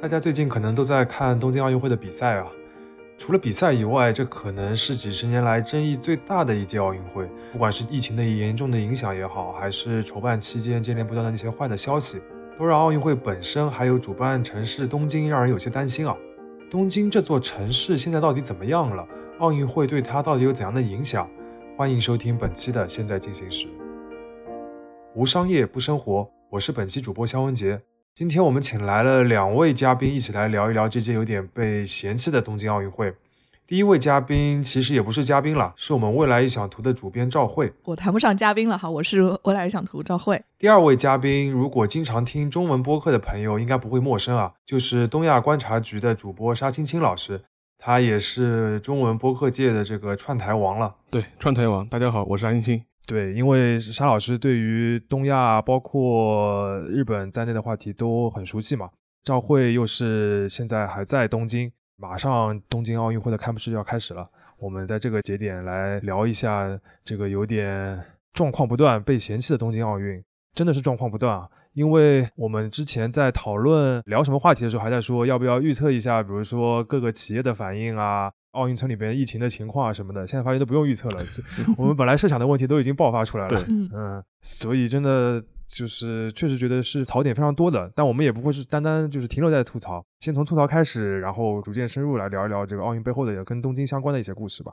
大家最近可能都在看东京奥运会的比赛啊。除了比赛以外，这可能是几十年来争议最大的一届奥运会。不管是疫情的严重的影响也好，还是筹办期间接连不断的那些坏的消息，都让奥运会本身还有主办城市东京让人有些担心啊。东京这座城市现在到底怎么样了？奥运会对它到底有怎样的影响？欢迎收听本期的《现在进行时》，无商业不生活，我是本期主播肖文杰。今天我们请来了两位嘉宾，一起来聊一聊这届有点被嫌弃的东京奥运会。第一位嘉宾其实也不是嘉宾了，是我们未来预想图的主编赵慧。我谈不上嘉宾了哈，我是未来预想图赵慧。第二位嘉宾，如果经常听中文播客的朋友应该不会陌生啊，就是东亚观察局的主播沙青青老师，他也是中文播客界的这个串台王了。对，串台王，大家好，我是沙青青。对，因为沙老师对于东亚包括日本在内的话题都很熟悉嘛。赵慧又是现在还在东京，马上东京奥运会的开幕式就要开始了。我们在这个节点来聊一下这个有点状况不断、被嫌弃的东京奥运，真的是状况不断啊！因为我们之前在讨论聊什么话题的时候，还在说要不要预测一下，比如说各个企业的反应啊。奥运村里边疫情的情况啊什么的，现在发现都不用预测了。我们本来设想的问题都已经爆发出来了。嗯，所以真的就是确实觉得是槽点非常多的。但我们也不会是单单就是停留在吐槽，先从吐槽开始，然后逐渐深入来聊一聊这个奥运背后的跟东京相关的一些故事吧。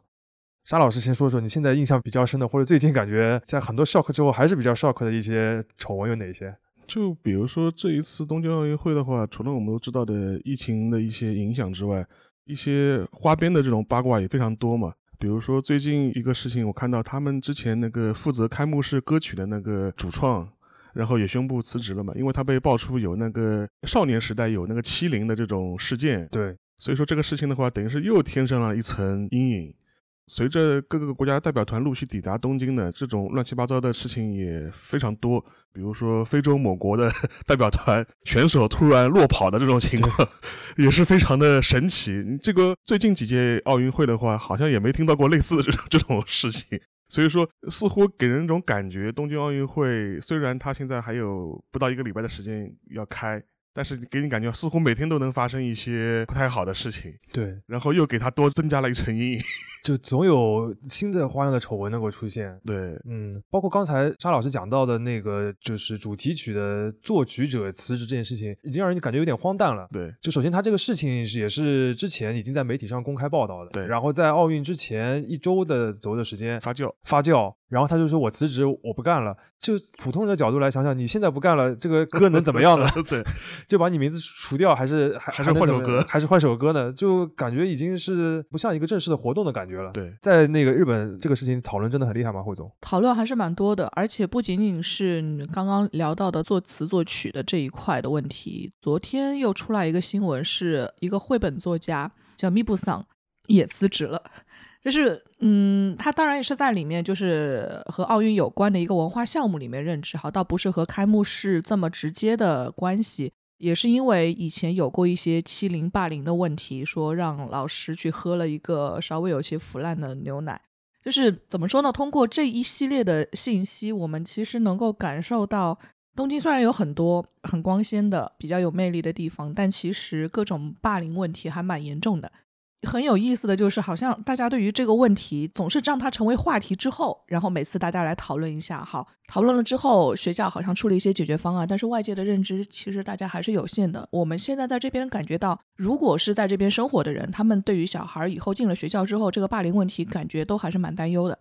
沙老师先说说你现在印象比较深的，或者最近感觉在很多 shock 之后还是比较 shock 的一些丑闻有哪些？就比如说这一次东京奥运会的话，除了我们都知道的疫情的一些影响之外。一些花边的这种八卦也非常多嘛，比如说最近一个事情，我看到他们之前那个负责开幕式歌曲的那个主创，然后也宣布辞职了嘛，因为他被爆出有那个少年时代有那个欺凌的这种事件，对，所以说这个事情的话，等于是又添上了一层阴影。随着各个国家代表团陆续抵达东京呢，这种乱七八糟的事情也非常多。比如说非洲某国的 代表团选手突然落跑的这种情况，也是非常的神奇。这个最近几届奥运会的话，好像也没听到过类似的这种这种事情。所以说，似乎给人一种感觉，东京奥运会虽然它现在还有不到一个礼拜的时间要开。但是给你感觉似乎每天都能发生一些不太好的事情，对，然后又给他多增加了一层阴影，就总有新的花样的丑闻能够出现。对，嗯，包括刚才沙老师讲到的那个，就是主题曲的作曲者辞职这件事情，已经让人感觉有点荒诞了。对，就首先他这个事情也是之前已经在媒体上公开报道的，对，然后在奥运之前一周的左右的时间发酵。发酵。然后他就说：“我辞职，我不干了。”就普通人的角度来想想，你现在不干了，这个歌能怎么样呢？对，就把你名字除掉，还是还还是换首歌，还是换首歌呢？就感觉已经是不像一个正式的活动的感觉了。对，在那个日本，这个事情讨论真的很厉害吗？汇总讨论还是蛮多的，而且不仅仅是你刚刚聊到的作词作曲的这一块的问题。昨天又出来一个新闻，是一个绘本作家叫咪布桑也辞职了。就是，嗯，他当然也是在里面，就是和奥运有关的一个文化项目里面任职，哈，倒不是和开幕式这么直接的关系，也是因为以前有过一些欺凌霸凌的问题，说让老师去喝了一个稍微有些腐烂的牛奶，就是怎么说呢？通过这一系列的信息，我们其实能够感受到，东京虽然有很多很光鲜的、比较有魅力的地方，但其实各种霸凌问题还蛮严重的。很有意思的就是，好像大家对于这个问题总是让它成为话题之后，然后每次大家来讨论一下，好，讨论了之后，学校好像出了一些解决方案，但是外界的认知其实大家还是有限的。我们现在在这边感觉到，如果是在这边生活的人，他们对于小孩以后进了学校之后，这个霸凌问题感觉都还是蛮担忧的。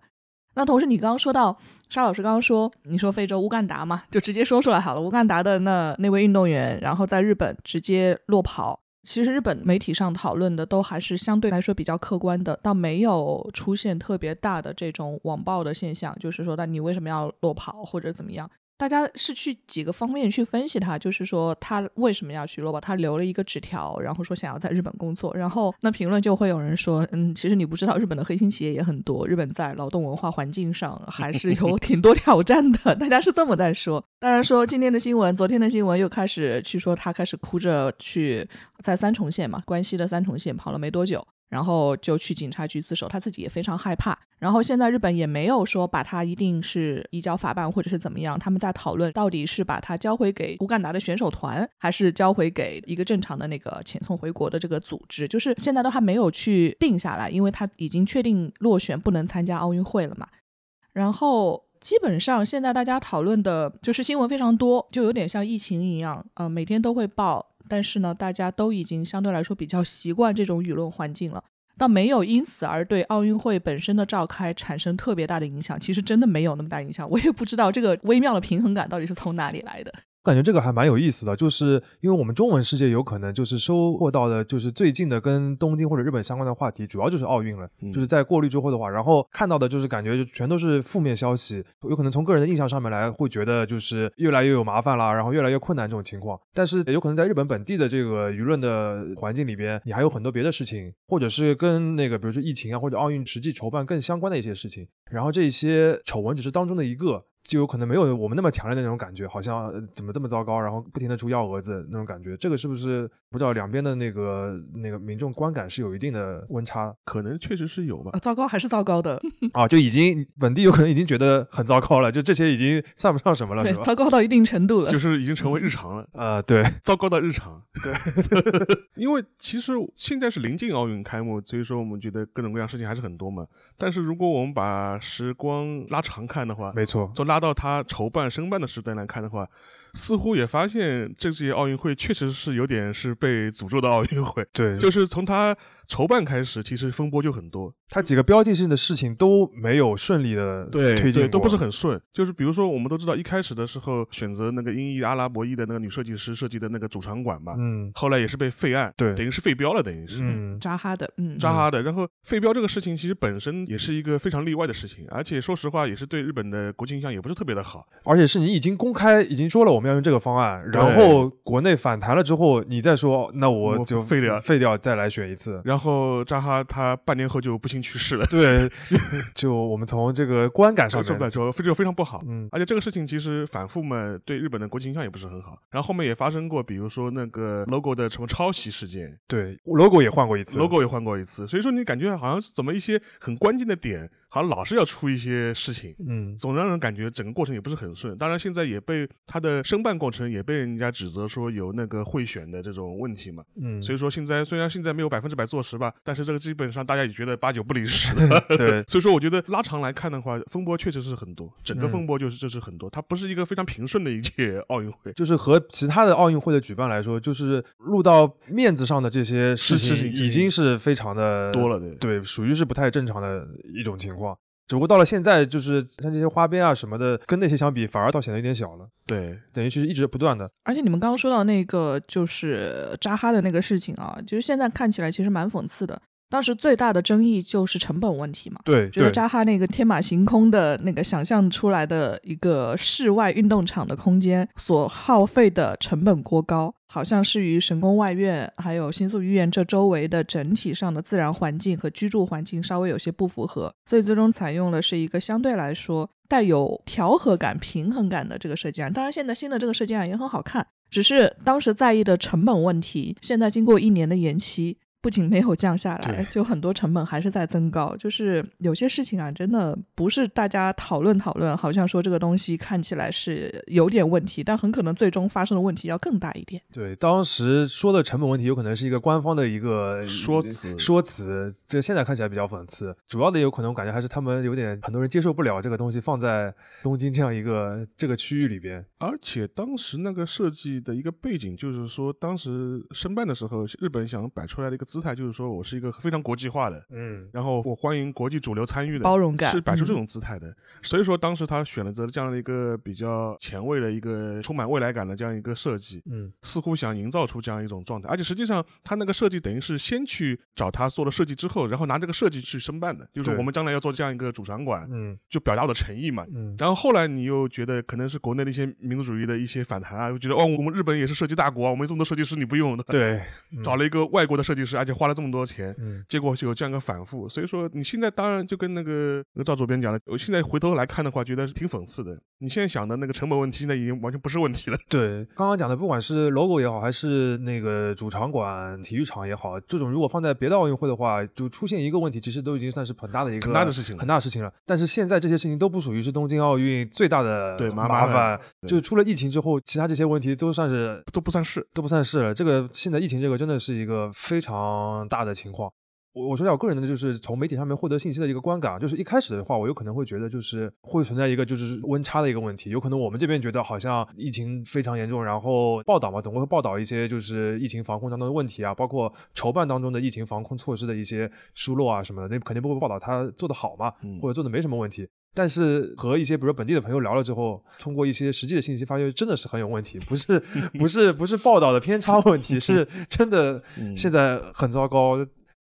那同时，你刚刚说到沙老师刚刚说，你说非洲乌干达嘛，就直接说出来好了，乌干达的那那位运动员，然后在日本直接落跑。其实日本媒体上讨论的都还是相对来说比较客观的，倒没有出现特别大的这种网暴的现象，就是说，那你为什么要落跑或者怎么样？大家是去几个方面去分析他，就是说他为什么要去落榜？他留了一个纸条，然后说想要在日本工作。然后那评论就会有人说，嗯，其实你不知道日本的黑心企业也很多，日本在劳动文化环境上还是有 挺多挑战的。大家是这么在说。当然说今天的新闻，昨天的新闻又开始去说他开始哭着去在三重县嘛，关西的三重县跑了没多久，然后就去警察局自首，他自己也非常害怕。然后现在日本也没有说把他一定是移交法办或者是怎么样，他们在讨论到底是把他交回给乌干达的选手团，还是交回给一个正常的那个遣送回国的这个组织，就是现在都还没有去定下来，因为他已经确定落选不能参加奥运会了嘛。然后基本上现在大家讨论的就是新闻非常多，就有点像疫情一样，呃，每天都会报。但是呢，大家都已经相对来说比较习惯这种舆论环境了，倒没有因此而对奥运会本身的召开产生特别大的影响。其实真的没有那么大影响，我也不知道这个微妙的平衡感到底是从哪里来的。感觉这个还蛮有意思的，就是因为我们中文世界有可能就是收获到的，就是最近的跟东京或者日本相关的话题，主要就是奥运了。就是在过滤之后的话，然后看到的就是感觉就全都是负面消息，有可能从个人的印象上面来，会觉得就是越来越有麻烦啦，然后越来越困难这种情况。但是有可能在日本本地的这个舆论的环境里边，你还有很多别的事情，或者是跟那个比如说疫情啊或者奥运实际筹办更相关的一些事情，然后这些丑闻只是当中的一个。就有可能没有我们那么强烈的那种感觉，好像怎么这么糟糕，然后不停的出幺蛾子那种感觉，这个是不是不知道两边的那个那个民众观感是有一定的温差？可能确实是有吧。糟糕还是糟糕的 啊，就已经本地有可能已经觉得很糟糕了，就这些已经算不上什么了，是吧？糟糕到一定程度了，就是已经成为日常了。呃，对，糟糕到日常。对，因为其实现在是临近奥运开幕，所以说我们觉得各种各样事情还是很多嘛。但是如果我们把时光拉长看的话，没错，就拉拉到他筹。办申办的时段来看的话。似乎也发现这届奥运会确实是有点是被诅咒的奥运会。对，就是从他筹办开始，其实风波就很多。他几个标记性的事情都没有顺利的推进，都不是很顺。就是比如说，我们都知道一开始的时候选择那个英裔阿拉伯裔的那个女设计师设计的那个主场馆嘛，嗯，后来也是被废案，对，等于是废标了，等于是，嗯，扎哈的，嗯，扎哈的。然后废标这个事情其实本身也是一个非常例外的事情，而且说实话也是对日本的国际形象也不是特别的好。而且是你已经公开已经说了我们要用这个方案。然后国内反弹了之后，你再说，那我就废掉，废掉，再来选一次。然后扎哈他半年后就不幸去世了。对，就我们从这个观感上面来说，非常非常不好。嗯，而且这个事情其实反复嘛，对日本的国际形象也不是很好。然后后面也发生过，比如说那个 logo 的什么抄袭事件，对，logo 也换过一次，logo 也换过一次。所以说你感觉好像是怎么一些很关键的点。好像老是要出一些事情，嗯，总让人感觉整个过程也不是很顺。当然，现在也被他的申办过程也被人家指责说有那个贿选的这种问题嘛，嗯，所以说现在虽然现在没有百分之百坐实吧，但是这个基本上大家也觉得八九不离十。对，所以说我觉得拉长来看的话，风波确实是很多，整个风波就是就是很多，它不是一个非常平顺的一届奥运会。就是和其他的奥运会的举办来说，就是录到面子上的这些事情已经是非常的多了，对对，属于是不太正常的一种情况。只不过到了现在，就是像这些花边啊什么的，跟那些相比，反而倒显得有点小了。对，等于其实一直不断的。而且你们刚刚说到那个就是扎哈的那个事情啊，就是现在看起来其实蛮讽刺的。当时最大的争议就是成本问题嘛，对，觉得扎哈那个天马行空的那个想象出来的一个室外运动场的空间所耗费的成本过高，好像是与神宫外院还有新宿御苑这周围的整体上的自然环境和居住环境稍微有些不符合，所以最终采用的是一个相对来说带有调和感、平衡感的这个设计案。当然，现在新的这个设计案也很好看，只是当时在意的成本问题，现在经过一年的延期。不仅没有降下来，就很多成本还是在增高。就是有些事情啊，真的不是大家讨论讨论，好像说这个东西看起来是有点问题，但很可能最终发生的问题要更大一点。对，当时说的成本问题，有可能是一个官方的一个说辞，说辞。这现在看起来比较讽刺，主要的有可能我感觉还是他们有点很多人接受不了这个东西放在东京这样一个这个区域里边。而且当时那个设计的一个背景，就是说当时申办的时候，日本想摆出来的一个。姿态就是说我是一个非常国际化的，嗯，然后我欢迎国际主流参与的包容感，是摆出这种姿态的。所以说当时他选择这样的一个比较前卫的一个充满未来感的这样一个设计，嗯，似乎想营造出这样一种状态。而且实际上他那个设计等于是先去找他做了设计之后，然后拿这个设计去申办的，就是我们将来要做这样一个主场馆，嗯，就表达我的诚意嘛，嗯。然后后来你又觉得可能是国内的一些民族主义的一些反弹啊，又觉得哦，我们日本也是设计大国啊，我们这么多设计师你不用，对，找了一个外国的设计师。而且花了这么多钱，嗯，结果就有这样一个反复。所以说你现在当然就跟那个那个赵主编讲的，我现在回头来看的话，觉得挺讽刺的。你现在想的那个成本问题，现在已经完全不是问题了。对，刚刚讲的，不管是 logo 也好，还是那个主场馆、体育场也好，这种如果放在别的奥运会的话，就出现一个问题，其实都已经算是很大的一个很大的事情了很大的事情了。但是现在这些事情都不属于是东京奥运最大的对麻烦对就出了疫情之后，其他这些问题都算是都不算是。都不算是了。这个现在疫情这个真的是一个非常大的情况。我我说一下我个人的，就是从媒体上面获得信息的一个观感啊，就是一开始的话，我有可能会觉得就是会存在一个就是温差的一个问题，有可能我们这边觉得好像疫情非常严重，然后报道嘛总会报道一些就是疫情防控当中的问题啊，包括筹办当中的疫情防控措施的一些疏漏啊什么的，那肯定不会报道他做得好嘛，嗯或者做的没什么问题。但是和一些比如说本地的朋友聊了之后，通过一些实际的信息，发现真的是很有问题，不是 不是不是报道的偏差问题，是真的嗯现在很糟糕。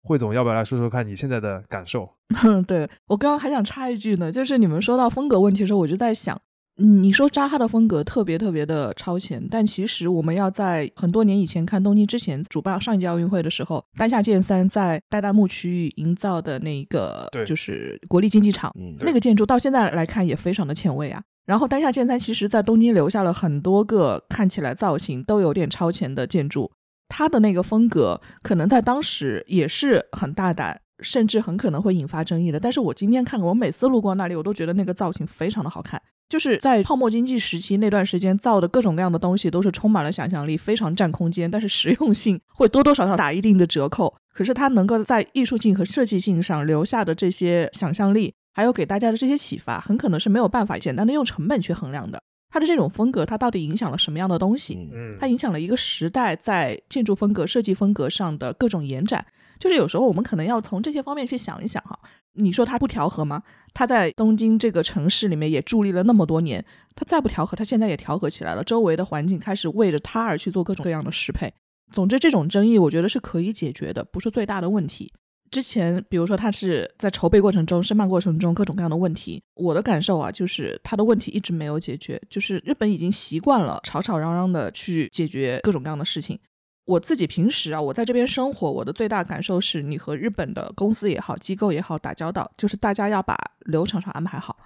汇总要不要来说说看你现在的感受？嗯，对我刚刚还想插一句呢，就是你们说到风格问题的时候，我就在想，嗯你说扎哈的风格特别特别的超前，但其实我们要在很多年以前看东京之前主办上一届奥运会的时候，丹下健三在代代木区域营造的那个对就是国立竞技场，嗯，那个建筑到现在来看也非常的前卫啊。然后丹下健三其实在东京留下了很多个看起来造型都有点超前的建筑，他的那个风格可能在当时也是很大胆，甚至很可能会引发争议的。但是我今天看过，我每次路过那里，我都觉得那个造型非常的好看。就是在泡沫经济时期那段时间造的各种各样的东西，都是充满了想象力，非常占空间，但是实用性会多多少少打一定的折扣。可是它能够在艺术性和设计性上留下的这些想象力，还有给大家的这些启发，很可能是没有办法简单的用成本去衡量的。它的这种风格，它到底影响了什么样的东西？嗯嗯它影响了一个时代在建筑风格、设计风格上的各种延展。就是有时候我们可能要从这些方面去想一想哈。你说他不调和吗？他在东京这个城市里面也伫立了那么多年，他再不调和，他现在也调和起来了。周围的环境开始为着他而去做各种各样的适配。总之，这种争议我觉得是可以解决的，不是最大的问题。之前，比如说他是在筹备过程中、申办过程中各种各样的问题，我的感受啊，就是他的问题一直没有解决，就是日本已经习惯了吵吵嚷嚷的去解决各种各样的事情。我自己平时啊，我在这边生活，我的最大感受是你和日本的公司也好、机构也好打交道，就是大家要把流程上安排好。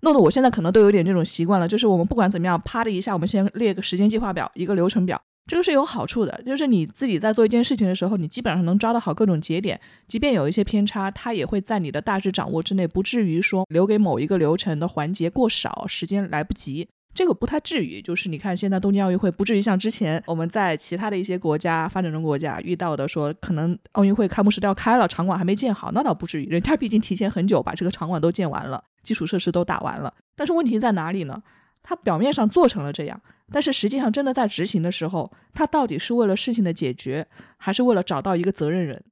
弄得我现在可能都有点这种习惯了，就是我们不管怎么样，啪的一下，我们先列个时间计划表，一个流程表，这个是有好处的，就是你自己在做一件事情的时候，你基本上能抓得好各种节点，即便有一些偏差，它也会在你的大致掌握之内，不至于说留给某一个流程的环节过少，时间来不及。这个不太至于，就是你看现在东京奥运会不至于像之前我们在其他的一些国家发展中国家遇到的，说可能奥运会开幕式都要开了，场馆还没建好，那倒不至于，人家毕竟提前很久把这个场馆都建完了，基础设施都打完了。但是问题在哪里呢？它表面上做成了这样，但是实际上真的在执行的时候，它到底是为了事情的解决，还是为了找到一个责任人？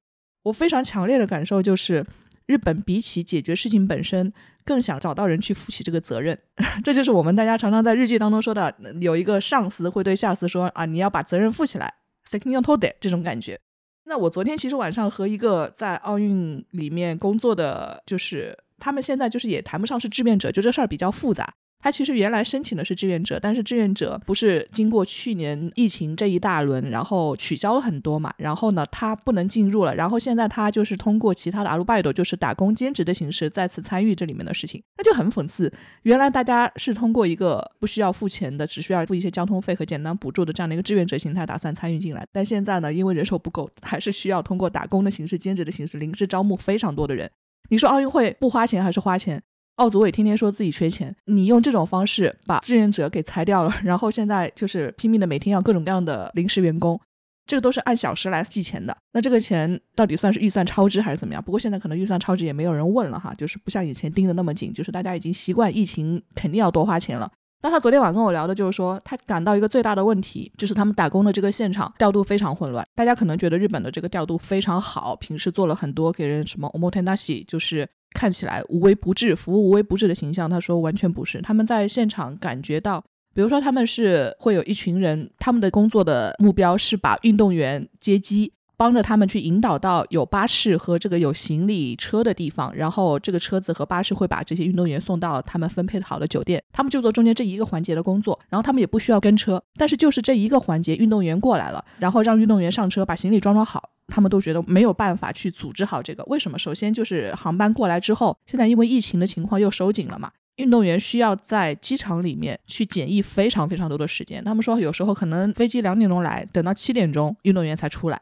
我非常强烈的感受就是，日本比起解决事情本身，更想找到人去负起这个责任。这就是我们大家常常在日剧当中说的，有一个上司会对下司说啊，你要把责任负起来 s e k i n o t o d e 这种感觉。那我昨天其实晚上和一个在奥运里面工作的，就是他们现在就是也谈不上是志愿者，就这事儿比较复杂。他其实原来申请的是志愿者，但是志愿者不是经过去年疫情这一大轮，然后取消了很多嘛，然后呢他不能进入了，然后现在他就是通过其他的阿鲁拜斗，就是打工兼职的形式再次参与这里面的事情，那就很讽刺。原来大家是通过一个不需要付钱的，只需要付一些交通费和简单补助的这样的一个志愿者形态打算参与进来，但现在呢，因为人手不够，还是需要通过打工的形式、兼职的形式临时招募非常多的人。你说奥运会不花钱还是花钱？奥组委天天说自己缺钱，你用这种方式把志愿者给裁掉了，然后现在就是拼命的每天要各种各样的临时员工，这个都是按小时来计钱的。那这个钱到底算是预算超支还是怎么样？不过现在可能预算超支也没有人问了哈，就是不像以前盯得那么紧，就是大家已经习惯疫情肯定要多花钱了。那他昨天晚上跟我聊的就是说，他感到一个最大的问题就是他们打工的这个现场调度非常混乱。大家可能觉得日本的这个调度非常好，平时做了很多给人什么 omotenashi，就是看起来无微不至、服务无微不至的形象。他说完全不是，他们在现场感觉到，比如说他们是会有一群人，他们的工作的目标是把运动员接机。帮着他们去引导到有巴士和这个有行李车的地方，然后这个车子和巴士会把这些运动员送到他们分配好的酒店，他们就做中间这一个环节的工作，然后他们也不需要跟车，但是就是这一个环节，运动员过来了，然后让运动员上车把行李装装好，他们都觉得没有办法去组织好这个。为什么？首先就是航班过来之后，现在因为疫情的情况又收紧了嘛，运动员需要在机场里面去检疫非常非常多的时间。他们说有时候可能飞机两点钟来，等到七点钟运动员才出来。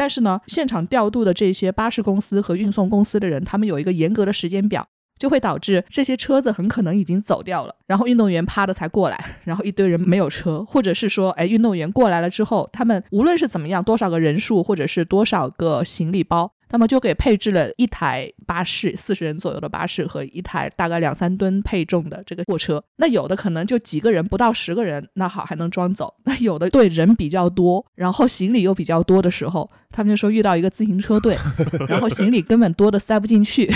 但是呢，现场调度的这些巴士公司和运送公司的人，他们有一个严格的时间表。就会导致这些车子很可能已经走掉了，然后运动员趴着才过来，然后一堆人没有车，或者是说，哎，运动员过来了之后，他们无论是怎么样，多少个人数，或者是多少个行李包。那么就给配置了一台巴士，四十人左右的巴士和一台大概两三吨配重的这个货车。那有的可能就几个人，不到十个人，那好还能装走。那有的队人比较多，然后行李又比较多的时候，他们就说遇到一个自行车队，然后行李根本多的塞不进去。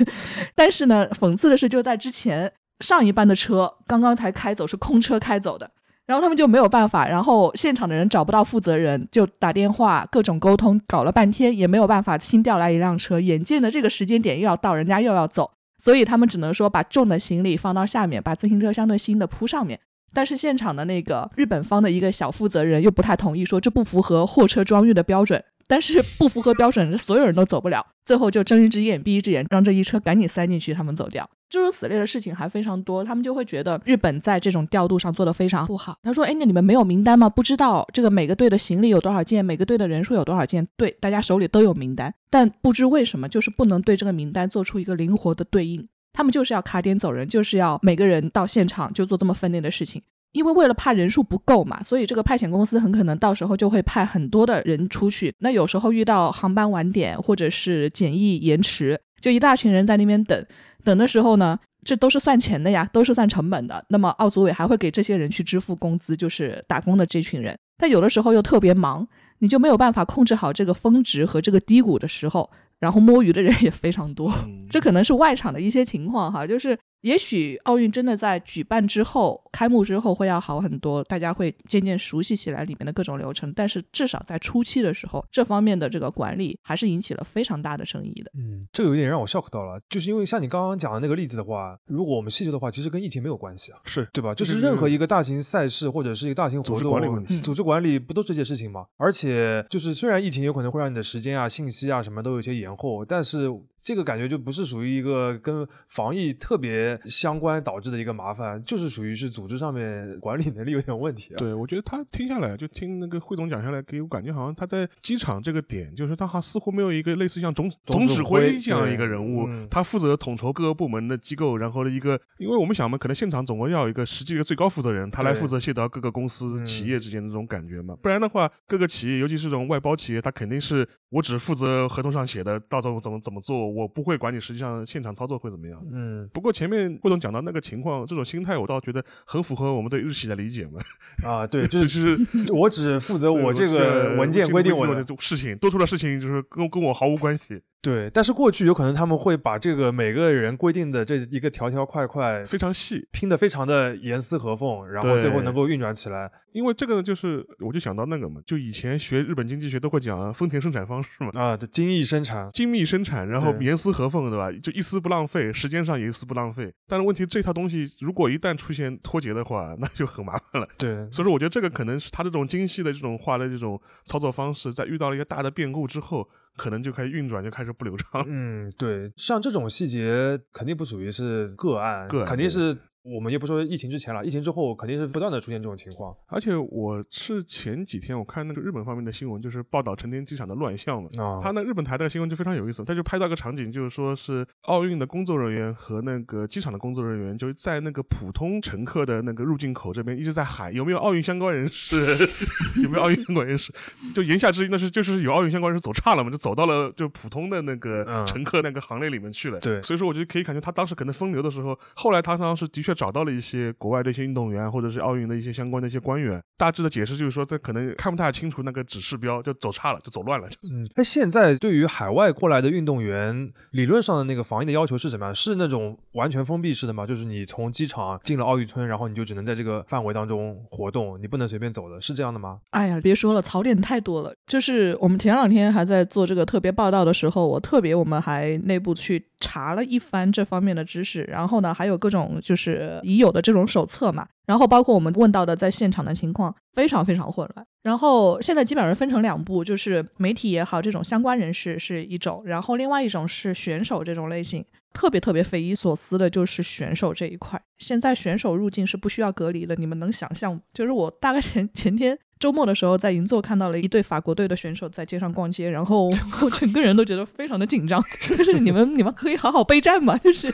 但是呢，讽刺的是，就在之前上一班的车刚刚才开走，是空车开走的。然后他们就没有办法，然后现场的人找不到负责人，就打电话各种沟通，搞了半天也没有办法新调来一辆车。眼见着这个时间点又要到，人家又要走，所以他们只能说把重的行李放到下面，把自行车相对轻的铺上面。但是现场的那个日本方的一个小负责人又不太同意，说这不符合货车装运的标准。但是不符合标准，所有人都走不了。最后就睁一只眼闭一只眼，让这一车赶紧塞进去，他们走掉。诸如此类的事情还非常多，他们就会觉得日本在这种调度上做得非常不好。他说：“哎，那你们没有名单吗？不知道这个每个队的行李有多少件，每个队的人数有多少件？对，大家手里都有名单，但不知为什么就是不能对这个名单做出一个灵活的对应。他们就是要卡点走人，就是要每个人到现场就做这么分内的事情。”因为为了怕人数不够嘛，所以这个派遣公司很可能到时候就会派很多的人出去。那有时候遇到航班晚点或者是检疫延迟，就一大群人在那边等。等的时候呢，这都是算钱的呀，都是算成本的。那么奥组委还会给这些人去支付工资，就是打工的这群人。但有的时候又特别忙，你就没有办法控制好这个峰值和这个低谷的时候。然后摸鱼的人也非常多，这可能是外场的一些情况哈，就是也许奥运真的在举办之后、开幕之后会要好很多，大家会渐渐熟悉起来里面的各种流程，但是至少在初期的时候，这方面的这个管理还是引起了非常大的争议的。嗯，这个有点让我 shock 到了，就是因为像你刚刚讲的那个例子的话，如果我们细究的话，其实跟疫情没有关系啊，是对吧？就是任何一个大型赛事或者是一个大型活动，组织管理不都这些事情吗？而且就是虽然疫情有可能会让你的时间啊、信息啊什么都有些延后，但是。这个感觉就不是属于一个跟防疫特别相关导致的一个麻烦，就是属于是组织上面管理能力有点问题啊。对，我觉得他听下来，就听那个汇总讲下来，给我感觉好像他在机场这个点，就是他好像似乎没有一个类似像总总指挥这样一个人物，他负责统筹各个部门的机构，然后的一个，因为我们想嘛，可能现场总共要有一个实际的最高负责人，他来负责协调各个公司企业之间的这种感觉嘛，不然的话，各个企业，尤其是这种外包企业，他肯定是我只负责合同上写的，到时候怎么怎么做。我不会管你实际上现场操作会怎么样。嗯，不过前面顾总讲到那个情况，这种心态我倒觉得很符合我们对日系的理解嘛。啊，对，就是我只负责我这个文件规定我的事情，多出的事情就是跟跟我毫无关系。对，但是过去有可能他们会把这个每个人规定的这一个条条块块非常细拼的非常的严丝合缝，然后最后能够运转起来。因为这个呢，就是我就想到那个嘛，就以前学日本经济学都会讲丰田生产方式嘛。啊，就精益生产，精密生产，然后严丝合缝，对吧？就一丝不浪费，时间上也一丝不浪费。但是问题这套东西如果一旦出现脱节的话，那就很麻烦了。对，所以说我觉得这个可能是他这种精细的这种化的这种操作方式，在遇到了一个大的变故之后。可能就开始运转，就开始不流畅。嗯，对，像这种细节肯定不属于是个案，个肯定是。我们也不说疫情之前了，疫情之后肯定是不断的出现这种情况。而且我是前几天我看那个日本方面的新闻，就是报道成田机场的乱象嘛。啊，他那日本台的新闻就非常有意思，他就拍到个场景，就是说是奥运的工作人员和那个机场的工作人员，就在那个普通乘客的那个入境口这边一直在喊有没有奥运相关人士，有没有奥运相关人士。就言下之意那是就是有奥运相关人士走差了嘛，就走到了就普通的那个乘客那个行列里面去了。对，所以说我就可以感觉他当时可能分流的时候，后来他当时的确。找到了一些国外的一些运动员，或者是奥运的一些相关的一些官员，大致的解释就是说，这可能看不太清楚那个指示标，就走差了，就走乱了。嗯，那现在对于海外过来的运动员，理论上的那个防疫的要求是什么样？是那种完全封闭式的吗？就是你从机场进了奥运村，然后你就只能在这个范围当中活动，你不能随便走的，是这样的吗？哎呀，别说了，槽点太多了。就是我们前两天还在做这个特别报道的时候，我特别我们还内部去查了一番这方面的知识，然后呢，还有各种就是。呃已有的这种手册嘛。然后包括我们问到的在现场的情况，非常非常混乱。然后现在基本上分成两步，就是媒体也好，这种相关人士是一种，然后另外一种是选手这种类型。特别特别匪夷所思的就是选手这一块，现在选手入境是不需要隔离的，你们能想象？就是我大概前前天周末的时候在银座看到了一对法国队的选手在街上逛街，然后我 整个人都觉得非常的紧张。就是你们你们可以好好备战吗？就是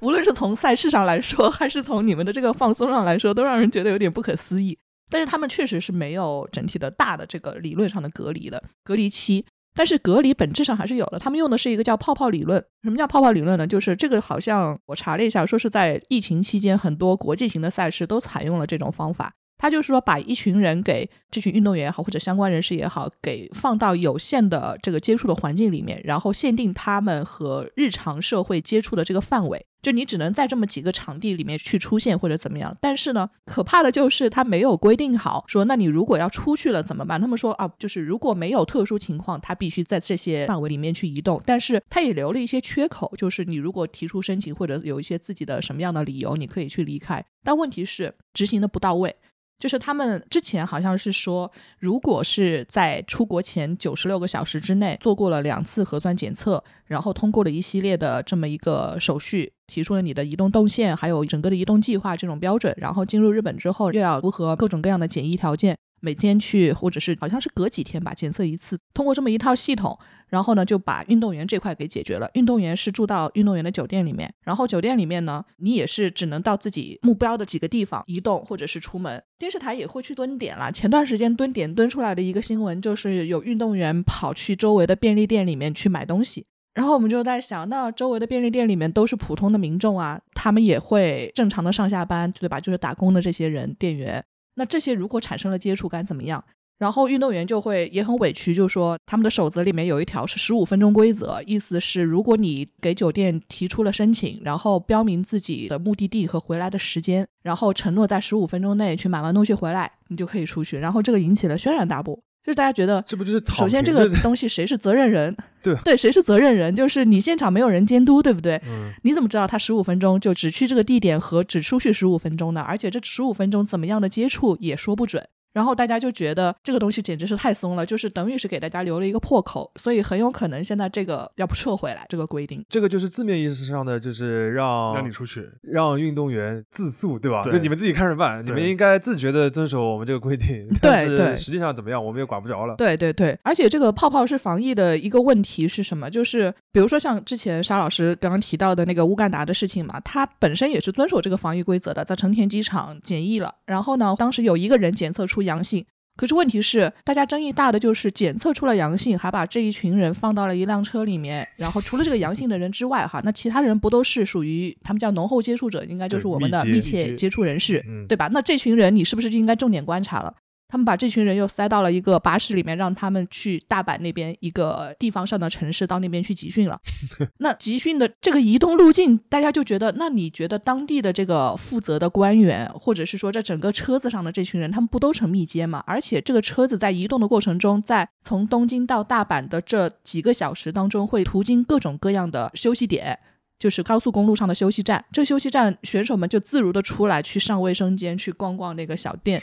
无论是从赛事上来说，还是从你们的这个放松上来说，都让人觉得有点不可思议。但是他们确实是没有整体的大的这个理论上的隔离的隔离期。但是隔离本质上还是有的，他们用的是一个叫泡泡理论。什么叫泡泡理论呢？就是这个好像我查了一下，说是在疫情期间，很多国际型的赛事都采用了这种方法。他就是说，把一群人给这群运动员也好，或者相关人士也好，给放到有限的这个接触的环境里面，然后限定他们和日常社会接触的这个范围，就你只能在这么几个场地里面去出现或者怎么样。但是呢，可怕的就是他没有规定好，说那你如果要出去了怎么办？他们说啊，就是如果没有特殊情况，他必须在这些范围里面去移动。但是他也留了一些缺口，就是你如果提出申请或者有一些自己的什么样的理由，你可以去离开。但问题是执行的不到位。就是他们之前好像是说，如果是在出国前九十六个小时之内做过了两次核酸检测，然后通过了一系列的这么一个手续，提出了你的移动动线，还有整个的移动计划这种标准，然后进入日本之后又要符合各种各样的检疫条件。每天去，或者是好像是隔几天吧，检测一次。通过这么一套系统，然后呢就把运动员这块给解决了。运动员是住到运动员的酒店里面，然后酒店里面呢，你也是只能到自己目标的几个地方移动，或者是出门。电视台也会去蹲点了。前段时间蹲点蹲出来的一个新闻，就是有运动员跑去周围的便利店里面去买东西。然后我们就在想，那周围的便利店里面都是普通的民众啊，他们也会正常的上下班，对吧？就是打工的这些人，店员。那这些如果产生了接触，该怎么样？然后运动员就会也很委屈，就说他们的守则里面有一条是十五分钟规则，意思是如果你给酒店提出了申请，然后标明自己的目的地和回来的时间，然后承诺在十五分钟内去买完东西回来，你就可以出去。然后这个引起了轩然大波。就是大家觉得，这不就是首先这个东西谁是责任人？对对，谁是责任人？就是你现场没有人监督，对不对？嗯，你怎么知道他十五分钟就只去这个地点和只出去十五分钟呢？而且这十五分钟怎么样的接触也说不准。然后大家就觉得这个东西简直是太松了，就是等于是给大家留了一个破口，所以很有可能现在这个要不撤回来这个规定，这个就是字面意思上的，就是让让你出去，让运动员自诉，对吧？对就你们自己看着办，你们应该自觉的遵守我们这个规定。对但是对实际上怎么样，我们也管不着了。对对对，而且这个泡泡是防疫的一个问题是什么？就是比如说像之前沙老师刚刚提到的那个乌干达的事情嘛，他本身也是遵守这个防疫规则的，在成田机场检疫了，然后呢，当时有一个人检测出阳性。可是问题是，大家争议大的就是检测出了阳性，还把这一群人放到了一辆车里面。然后除了这个阳性的人之外，哈，那其他人不都是属于他们叫浓厚接触者，应该就是我们的密切接触人士，嗯，对吧？那这群人你是不是就应该重点观察了？他们把这群人又塞到了一个巴士里面，让他们去大阪那边一个地方上的城市，到那边去集训了。那集训的这个移动路径，大家就觉得，那你觉得当地的这个负责的官员，或者是说这整个车子上的这群人，他们不都成密接吗？而且这个车子在移动的过程中，在从东京到大阪的这几个小时当中，会途经各种各样的休息点。就是高速公路上的休息站，这休息站选手们就自如的出来去上卫生间，去逛逛那个小店。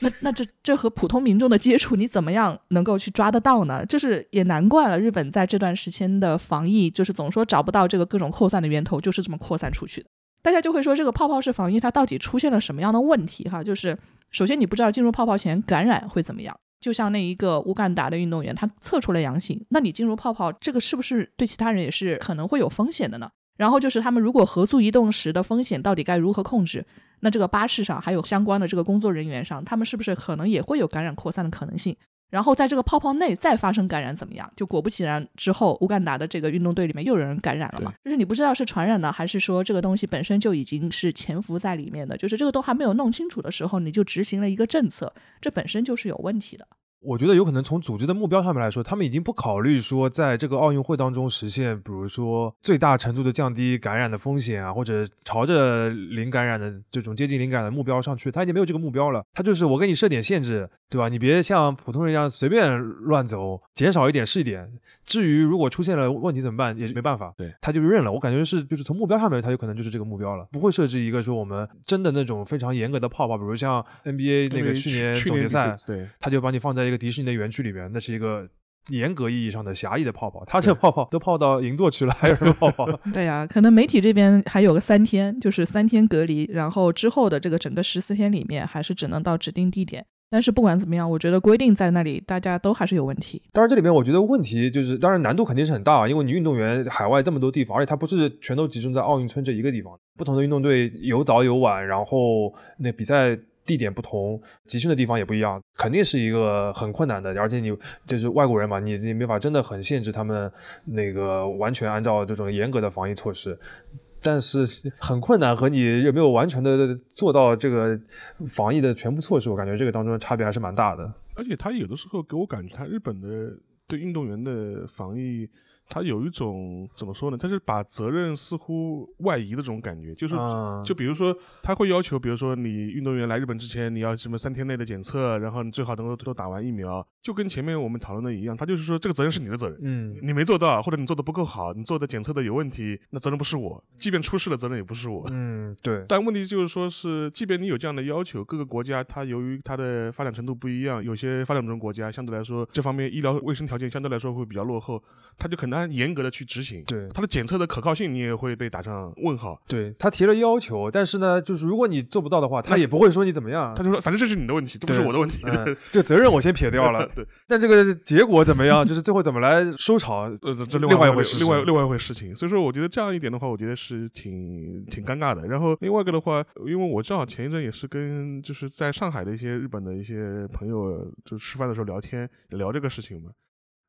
那那这这和普通民众的接触，你怎么样能够去抓得到呢？就是也难怪了，日本在这段时间的防疫，就是总说找不到这个各种扩散的源头，就是这么扩散出去的。大家就会说，这个泡泡式防疫它到底出现了什么样的问题？哈，就是首先你不知道进入泡泡前感染会怎么样。就像那一个乌干达的运动员，他测出了阳性，那你进入泡泡，这个是不是对其他人也是可能会有风险的呢？然后就是他们如果合租移动时的风险到底该如何控制？那这个巴士上还有相关的这个工作人员上，他们是不是可能也会有感染扩散的可能性？然后在这个泡泡内再发生感染怎么样？就果不其然，之后乌干达的这个运动队里面又有人感染了嘛？就是你不知道是传染的，还是说这个东西本身就已经是潜伏在里面的？就是这个都还没有弄清楚的时候，你就执行了一个政策，这本身就是有问题的。我觉得有可能从组织的目标上面来说，他们已经不考虑说在这个奥运会当中实现，比如说最大程度的降低感染的风险啊，或者朝着零感染的这种接近零感染的目标上去，他已经没有这个目标了。他就是我给你设点限制，对吧？你别像普通人一样随便乱走，减少一点是一点。至于如果出现了问题怎么办，也是没办法。对，他就认了。我感觉是就是从目标上面，他有可能就是这个目标了，不会设置一个说我们真的那种非常严格的泡泡，比如像 NBA 那个去年总决赛，对，他就把你放在一个迪士尼的园区里面，那是一个严格意义上的狭义的泡泡。他这泡泡都泡到银座去了，还有什么泡泡？对呀、可能媒体这边还有个三天，就是三天隔离，然后之后的这个整个十四天里面，还是只能到指定地点。但是不管怎么样，我觉得规定在那里，大家都还是有问题。当然，这里面我觉得问题就是，当然难度肯定是很大，啊因为你运动员海外这么多地方，而且它不是全都集中在奥运村这一个地方，不同的运动队有早有晚，然后那比赛地点不同，集训的地方也不一样，肯定是一个很困难的。而且你就是外国人嘛，你你没法真的很限制他们那个完全按照这种严格的防疫措施。但是很困难，和你有没有完全的做到这个防疫的全部措施，我感觉这个当中差别还是蛮大的。而且他有的时候给我感觉，他日本的对运动员的防疫，他有一种怎么说呢？他是把责任似乎外移的这种感觉，就是、啊就比如说他会要求，比如说你运动员来日本之前，你要什么三天内的检测，然后你最好能够都打完疫苗，就跟前面我们讨论的一样，他就是说这个责任是你的责任。嗯，你没做到，或者你做的不够好，你做的检测的有问题，那责任不是我，即便出事了，责任也不是我。嗯，对，但问题就是说是，即便你有这样的要求，各个国家它由于它的发展程度不一样，有些发展中国家相对来说这方面医疗卫生条件相对来说会比较落后，他就很难严格的去执行。对它的检测的可靠性你也会被打上问号。对他提了要求，但是呢，就是如果你做不到的话，他也不会说你怎么样他。就说，反正这是你的问题，这不是我的问题。嗯，这责任我先撇掉了，对，但这个结果怎么样，就是最后怎么来收场，呃，这这另另外外一回事情另外另外一回事情。所以说，我觉得这样一点的话，我觉得是挺挺尴尬的。然后另外一个的话，因为我正好前一阵也是跟就是在上海的一些日本的一些朋友，就吃饭的时候聊天聊这个事情嘛，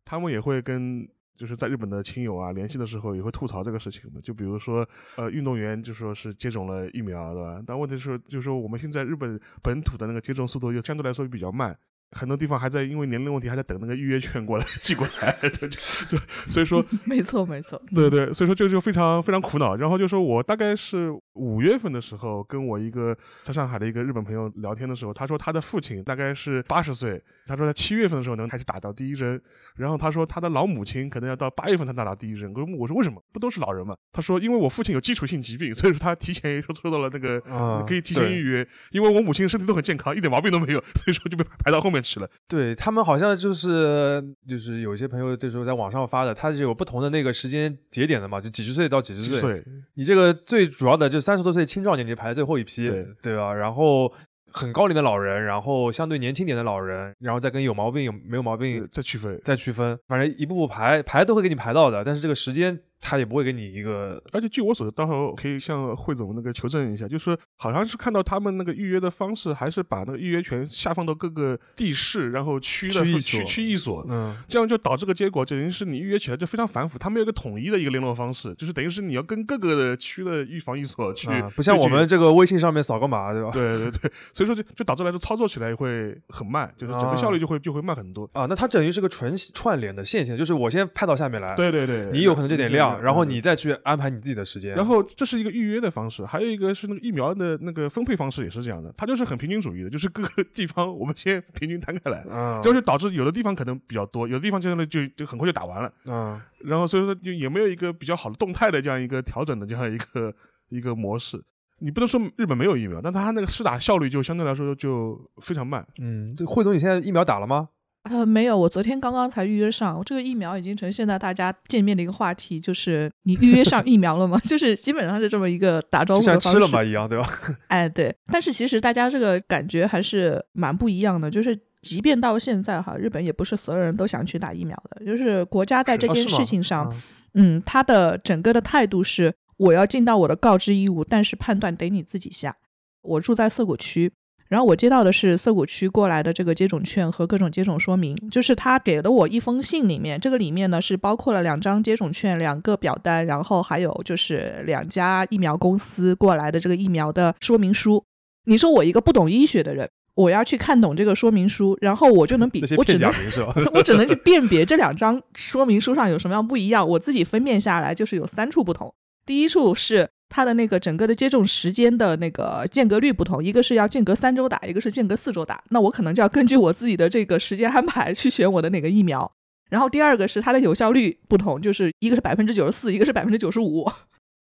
他们也会跟。就是在日本的亲友啊联系的时候，也会吐槽这个事情嘛。就比如说，呃，运动员就说是接种了疫苗，对吧？但问题是，就是说我们现在日本本土的那个接种速度又相对来说比较慢，很多地方还在因为年龄问题还在等那个预约券过来 寄过来，就就所以说 没错，没错。对对，所以说这个就非常非常苦恼。然后就说我大概是五月份的时候，跟我一个在上海的一个日本朋友聊天的时候，他说他的父亲大概是八十岁，他说他七月份的时候能开始打到第一针，然后他说他的老母亲可能要到八月份才打到第一针。我说我说为什么？不都是老人嘛？他说因为我父亲有基础性疾病，所以说他提前说收到了那个、啊可以提前预约，因为我母亲身体都很健康，一点毛病都没有，所以说就被排到后面去了。对他们好像就是就是有些朋友这时候在网上发的，他是有不同的那个时间节点的嘛，就几十岁到几十岁。对你这个最主要的就三十多岁青壮年，你排在最后一批，对对吧？然后很高龄的老人，然后相对年轻点的老人，然后再跟有毛病有没有毛病再区分。再区分，反正一步步排排都会给你排到的，但是这个时间他也不会给你一个而且据我所知，到时候可以向汇总那个求证一下，就是好像是看到他们那个预约的方式，还是把那个预约权下放到各个地市，然后区的区区一所区域所，嗯这样就导致个结果，就等于是你预约起来就非常繁复，他没有一个统一的一个联络方式，就是等于是你要跟各个的区的预防一所去，啊，不像我们这个微信上面扫个码，对吧？对对对，所以说就就导致来说操作起来会很慢，就是整个效率就会就会慢很多。啊，那它等于是个纯串联的线性，就是我先派到下面来，对对对，你有可能这点量，然后你再去安排你自己的时间，然后这是一个预约的方式，还有一个是那个疫苗的那个分配方式也是这样的，它就是很平均主义的，就是各个 地方我们先平均摊开来，嗯这样就导致有的地方可能比较多，有的地方就就就很快就打完了，嗯然后所以说就也没有一个比较好的动态的这样一个调整的这样一个一个模式。你不能说日本没有疫苗，但它那个施打效率就相对来说就非常慢。嗯，这汇总你现在疫苗打了吗？呃，没有，我昨天刚刚才预约上。这个疫苗已经成现在大家见面的一个话题，就是你预约上 疫苗了吗？就是基本上是这么一个打招呼的方式。像吃了嘛一样，对吧？哎，对。但是其实大家这个感觉还是蛮不一样的，就是即便到现在哈，日本也不是所有人都想去打疫苗的，就是国家在这件事情上，嗯嗯，他的整个的态度是我要尽到我的告知义务，但是判断得你自己下。我住在涩谷区，然后我接到的是涩谷区过来的这个接种券和各种接种说明，就是他给了我一封信，里面这个里面呢是包括了两张接种券、两个表单，然后还有就是两家疫苗公司过来的这个疫苗的说明书。你说我一个不懂医学的人，我要去看懂这个说明书，然后我就能比我只能？我只能去辨别这两张说明书上有什么样不一样，我自己分辨下来就是有三处不同。第一处是它的那个整个的接种时间的那个间隔率不同，一个是要间隔三周打，一个是间隔四周打，那我可能就要根据我自己的这个时间安排去选我的哪个疫苗。然后第二个是它的有效率不同，就是一个是百分之九十四，一个是百分之九十五。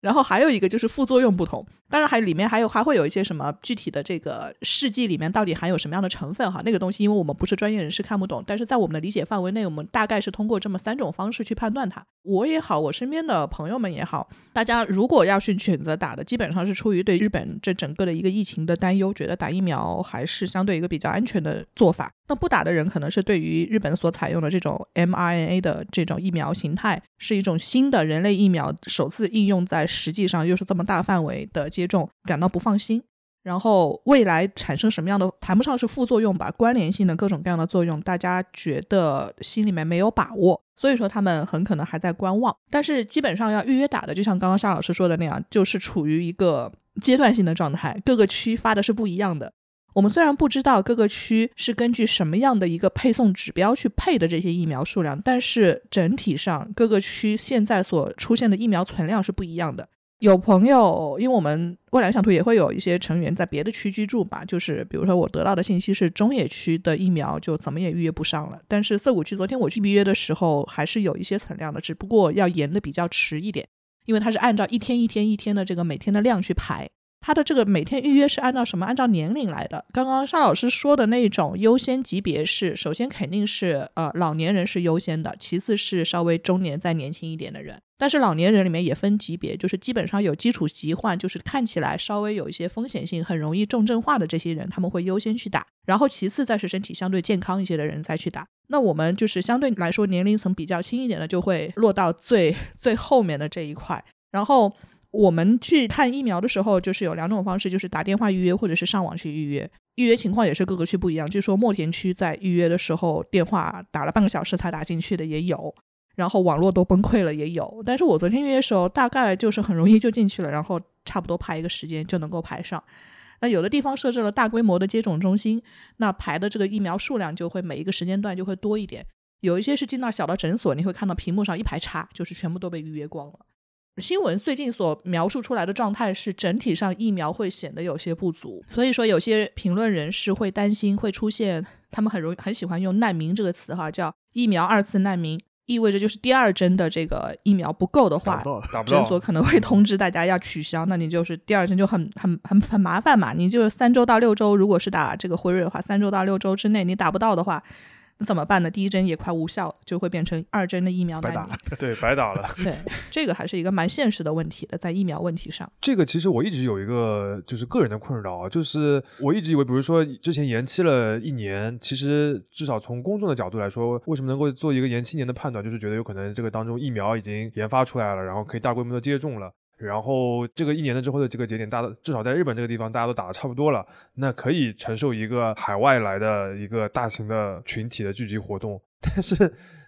然后还有一个就是副作用不同，当然还里面还有还会有一些什么具体的这个试剂里面到底含有什么样的成分哈，那个东西因为我们不是专业人士看不懂，但是在我们的理解范围内，我们大概是通过这么三种方式去判断它。我也好，我身边的朋友们也好，大家如果要去选择打的，基本上是出于对日本这整个的一个疫情的担忧，觉得打疫苗还是相对一个比较安全的做法。那不打的人可能是对于日本所采用的这种 mRNA 的这种疫苗形态是一种新的人类疫苗，首次应用在实际上又是这么大范围的接种，感到不放心。然后未来产生什么样的谈不上是副作用吧，关联性的各种各样的作用，大家觉得心里面没有把握，所以说他们很可能还在观望。但是基本上要预约打的，就像刚刚沙老师说的那样，就是处于一个阶段性的状态，各个区发的是不一样的。我们虽然不知道各个区是根据什么样的一个配送指标去配的这些疫苗数量，但是整体上各个区现在所出现的疫苗存量是不一样的。有朋友，因为我们未来想图也会有一些成员在别的区居住嘛，就是比如说我得到的信息是中野区的疫苗就怎么也预约不上了，但是涩谷区昨天我去预约的时候还是有一些存量的，只不过要延的比较迟一点，因为它是按照一天一天一天的这个每天的量去排。他的这个每天预约是按照什么？按照年龄来的。刚刚沙老师说的那种优先级别是，首先肯定是呃老年人是优先的，其次是稍微中年再年轻一点的人。但是老年人里面也分级别，就是基本上有基础疾患，就是看起来稍微有一些风险性，很容易重症化的这些人，他们会优先去打。然后其次再是身体相对健康一些的人再去打。那我们就是相对来说年龄层比较轻一点的，就会落到最最后面的这一块。然后。我们去看疫苗的时候，就是有两种方式，就是打电话预约，或者是上网去预约。预约情况也是各个区不一样。据说墨田区在预约的时候，电话打了半个小时才打进去的也有，然后网络都崩溃了也有。但是我昨天预约的时候，大概就是很容易就进去了，然后差不多排一个时间就能够排上。那有的地方设置了大规模的接种中心，那排的这个疫苗数量就会每一个时间段就会多一点。有一些是进到小的诊所，你会看到屏幕上一排叉，就是全部都被预约光了。新闻最近所描述出来的状态是，整体上疫苗会显得有些不足，所以说有些评论人士会担心会出现，他们很容易很喜欢用“难民”这个词哈，叫疫苗二次难民，意味着就是第二针的这个疫苗不够的话，诊所可能会通知大家要取消，那你就是第二针就很很很很麻烦嘛，你就是三周到六周，如果是打这个辉瑞的话，三周到六周之内你打不到的话。那怎么办呢？第一针也快无效，就会变成二针的疫苗白打。对，白打了。对，这个还是一个蛮现实的问题的，在疫苗问题上。这个其实我一直有一个就是个人的困扰啊，就是我一直以为，比如说之前延期了一年，其实至少从公众的角度来说，为什么能够做一个延期年的判断，就是觉得有可能这个当中疫苗已经研发出来了，然后可以大规模的接种了。然后这个一年的之后的这个节点，大家至少在日本这个地方，大家都打的差不多了，那可以承受一个海外来的一个大型的群体的聚集活动。但是，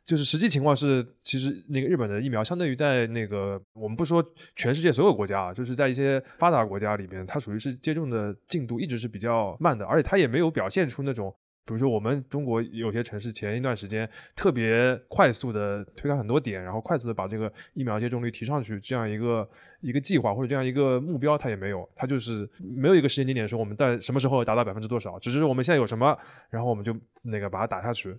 就是实际情况是，其实那个日本的疫苗，相对于在那个我们不说全世界所有国家啊，就是在一些发达国家里边，它属于是接种的进度一直是比较慢的，而且它也没有表现出那种。比如说，我们中国有些城市前一段时间特别快速的推开很多点，然后快速的把这个疫苗接种率提上去，这样一个一个计划或者这样一个目标，它也没有，它就是没有一个时间节点说我们在什么时候达到百分之多少，只是我们现在有什么，然后我们就那个把它打下去，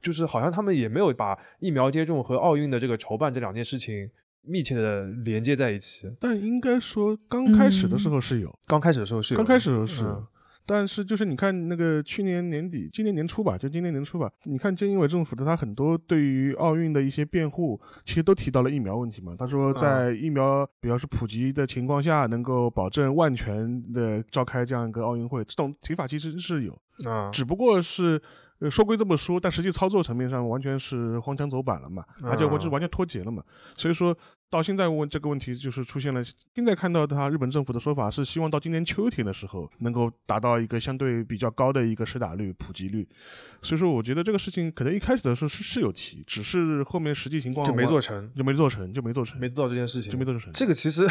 就是好像他们也没有把疫苗接种和奥运的这个筹办这两件事情密切的连接在一起。但应该说，刚开始的时候是有，刚开始的时候是有，刚开始的时候是。但是就是你看那个去年年底、今年年初吧，就今年年初吧，你看菅义伟政府的他很多对于奥运的一些辩护，其实都提到了疫苗问题嘛。他说在疫苗比较是普及的情况下，能够保证万全的召开这样一个奥运会，这种提法其实是有啊，只不过是说归这么说，但实际操作层面上完全是荒腔走板了嘛，而且我就完全脱节了嘛。所以说到现在问这个问题，就是出现了。现在看到他日本政府的说法是，希望到今年秋天的时候能够达到一个相对比较高的一个施打率、普及率。所以说，我觉得这个事情可能一开始的时候是是有提，只是后面实际情况就没做成，就没做成，就没做成，没做到这件事情，就没做成。这个其实，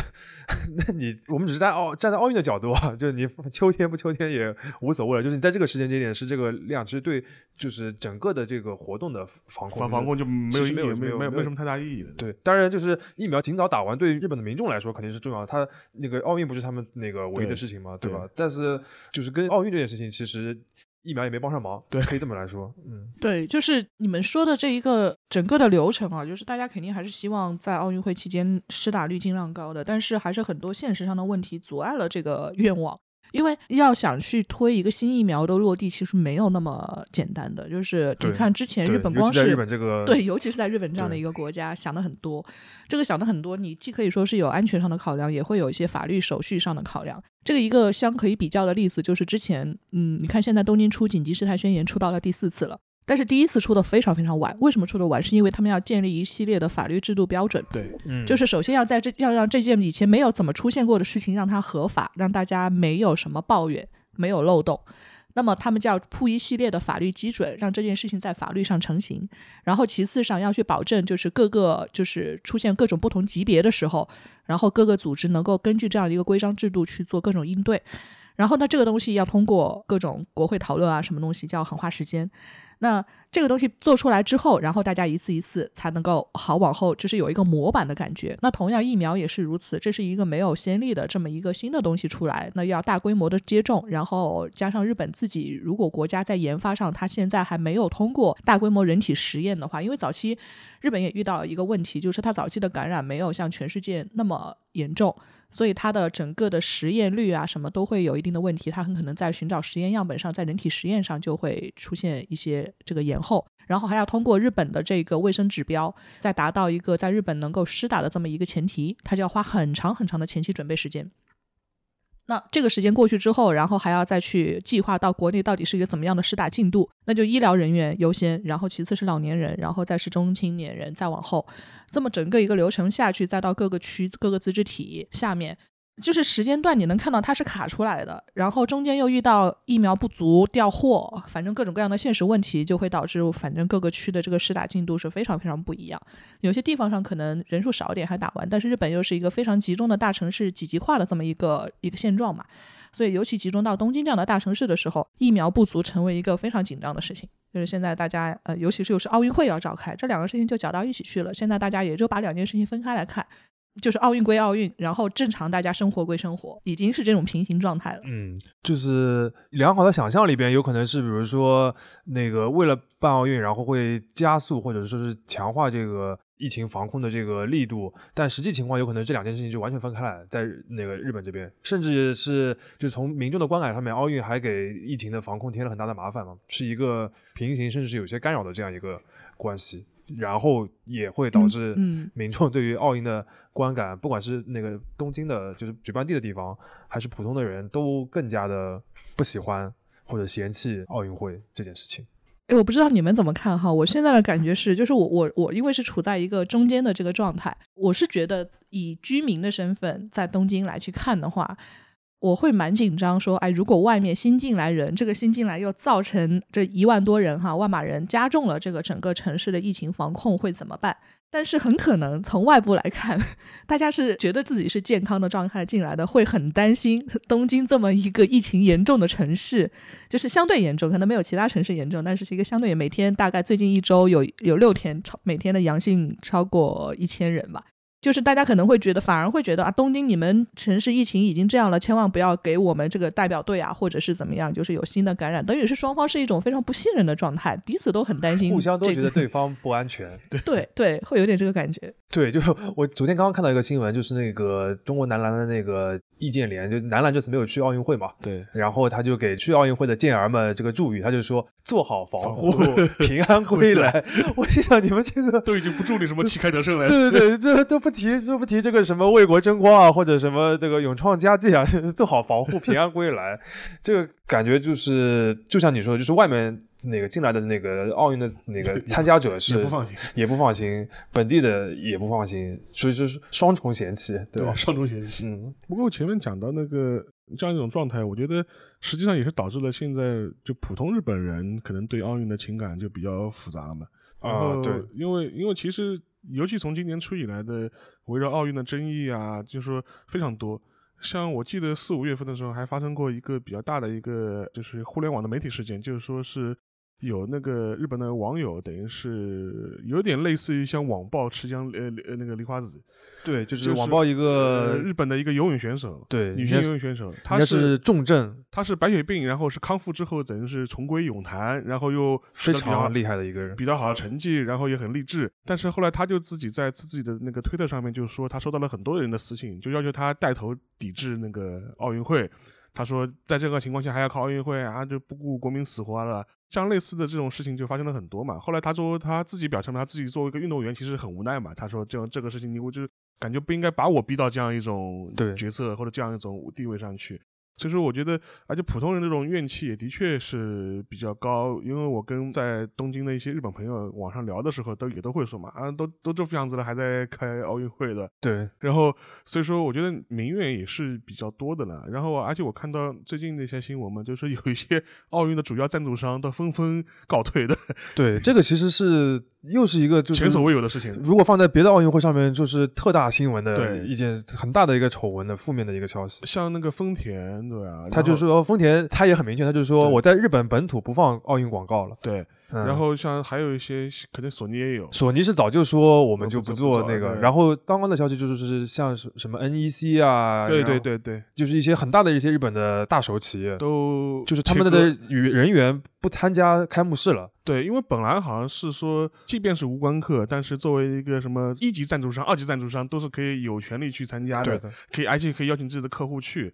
那你我们只是在奥站在奥运的角度啊，就是你秋天不秋天也无所谓了，就是你在这个时间节点是这个量，其实对就是整个的这个活动的防控防防控就没有没有没有没有什么太大意义的。对，当然就是疫苗尽早打完，对日本的民众来说肯定是重要的。他那个奥运不是他们那个唯一的事情嘛，对吧？但是就是跟奥运这件事情，其实疫苗也没帮上忙，对，可以这么来说。嗯，对，就是你们说的这一个整个的流程啊，就是大家肯定还是希望在奥运会期间施打率尽量高的，但是还是很多现实上的问题阻碍了这个愿望。因为要想去推一个新疫苗的落地，其实没有那么简单的。就是你看之前日本光是日本这个对，尤其是在日本这样的一个国家，想的很多。这个想的很多，你既可以说是有安全上的考量，也会有一些法律手续上的考量。这个一个相可以比较的例子就是之前，嗯，你看现在东京出紧急事态宣言出到了第四次了。但是第一次出的非常非常晚，为什么出的晚？是因为他们要建立一系列的法律制度标准。对，嗯，就是首先要在这要让这件以前没有怎么出现过的事情让它合法，让大家没有什么抱怨，没有漏洞。那么他们就要铺一系列的法律基准，让这件事情在法律上成型。然后其次上要去保证，就是各个就是出现各种不同级别的时候，然后各个组织能够根据这样的一个规章制度去做各种应对。然后呢，这个东西要通过各种国会讨论啊，什么东西就要很花时间。那这个东西做出来之后，然后大家一次一次才能够好往后，就是有一个模板的感觉。那同样疫苗也是如此，这是一个没有先例的这么一个新的东西出来，那要大规模的接种，然后加上日本自己，如果国家在研发上，它现在还没有通过大规模人体实验的话，因为早期日本也遇到一个问题，就是它早期的感染没有像全世界那么严重。所以它的整个的实验率啊，什么都会有一定的问题，它很可能在寻找实验样本上，在人体实验上就会出现一些这个延后，然后还要通过日本的这个卫生指标，再达到一个在日本能够施打的这么一个前提，它就要花很长很长的前期准备时间。那这个时间过去之后，然后还要再去计划到国内到底是一个怎么样的施打进度，那就医疗人员优先，然后其次是老年人，然后再是中青年人，再往后，这么整个一个流程下去，再到各个区各个自治体下面。就是时间段，你能看到它是卡出来的，然后中间又遇到疫苗不足、调货，反正各种各样的现实问题，就会导致反正各个区的这个施打进度是非常非常不一样。有些地方上可能人数少一点还打完，但是日本又是一个非常集中的大城市几级化的这么一个一个现状嘛，所以尤其集中到东京这样的大城市的时候，疫苗不足成为一个非常紧张的事情。就是现在大家呃，尤其是又是奥运会要召开，这两个事情就搅到一起去了。现在大家也就把两件事情分开来看。就是奥运归奥运，然后正常大家生活归生活，已经是这种平行状态了。嗯，就是良好的想象里边，有可能是比如说那个为了办奥运，然后会加速或者说是强化这个疫情防控的这个力度，但实际情况有可能这两件事情就完全分开来，在那个日本这边，甚至是就从民众的观感上面，奥运还给疫情的防控添了很大的麻烦嘛，是一个平行甚至是有些干扰的这样一个关系。然后也会导致民众对于奥运的观感，不管是那个东京的，就是举办地的地方，还是普通的人都更加的不喜欢或者嫌弃奥运会这件事情。哎，我不知道你们怎么看哈？我现在的感觉是，就是我我我因为是处在一个中间的这个状态，我是觉得以居民的身份在东京来去看的话。我会蛮紧张，说，哎，如果外面新进来人，这个新进来又造成这一万多人哈，万马人加重了这个整个城市的疫情防控会怎么办？但是很可能从外部来看，大家是觉得自己是健康的状态进来的，会很担心东京这么一个疫情严重的城市，就是相对严重，可能没有其他城市严重，但是是一个相对每天大概最近一周有有六天超每天的阳性超过一千人吧。就是大家可能会觉得，反而会觉得啊，东京你们城市疫情已经这样了，千万不要给我们这个代表队啊，或者是怎么样，就是有新的感染，等于是双方是一种非常不信任的状态，彼此都很担心，互相都觉得对方不安全。对对对，会有点这个感觉。对，就是我昨天刚刚看到一个新闻，就是那个中国男篮的那个易建联，就男篮这次没有去奥运会嘛，对，然后他就给去奥运会的健儿们这个祝语，他就说做好防护，平安归来。我心想，你们这个都已经不祝你什么旗开得胜了，对对对，这都不。提就不提这个什么为国争光啊，或者什么这个勇创佳绩啊，做好防护，平安归来，这个感觉就是就像你说的，就是外面。那个进来的那个奥运的那个参加者是也不放心，也不放心，本地的也不放心，所以就是双重嫌弃，对吧？双重嫌弃。嗯，不过前面讲到那个这样一种状态，我觉得实际上也是导致了现在就普通日本人可能对奥运的情感就比较复杂了嘛。啊，对，因为因为其实尤其从今年初以来的围绕奥运的争议啊，就是说非常多。像我记得四五月份的时候还发生过一个比较大的一个就是互联网的媒体事件，就是说是。有那个日本的网友，等于是有点类似于像网暴池江呃呃那个梨花子，对，就是网暴一个日本的一个游泳选手，对，女性游泳选手，她是重症，她是白血病，然后是康复之后等于是重归泳坛，然后又非常厉害的一个人，比较好的成绩，然后也很励志，但是后来他就自己在自己的那个推特上面就说，他收到了很多人的私信，就要求他带头抵制那个奥运会。他说，在这个情况下还要考奥运会啊，就不顾国民死活了。像类似的这种事情就发生了很多嘛。后来他说他自己表示，他自己作为一个运动员，其实很无奈嘛。他说，这样这个事情，你我就感觉不应该把我逼到这样一种角色或者这样一种地位上去。所以说，我觉得，而且普通人这种怨气也的确是比较高。因为我跟在东京的一些日本朋友网上聊的时候，都也都会说嘛，啊，都都这副样子了，还在开奥运会的。对。然后，所以说，我觉得民怨也是比较多的了。然后，而且我看到最近那些新闻嘛，就是有一些 奥运的主要赞助商都纷纷告退的。对，这个其实是。又是一个就是前所未有的事情。如果放在别的奥运会上面，就是特大新闻的一件很大的一个丑闻的负面的一个消息。像那个丰田，对啊，他就说丰田他也很明确，他就说我在日本本土不放奥运广告了。对。然后像还有一些，可能索尼也有。索尼是早就说我们就不做那个。然后刚刚的消息就是是像什么 NEC 啊，对对对对，就是一些很大的一些日本的大手企业都就是他们的与人员不参加开幕式了。对，因为本来好像是说，即便是无关客，但是作为一个什么一级赞助商、二级赞助商，都是可以有权利去参加的，可以而且可以邀请自己的客户去。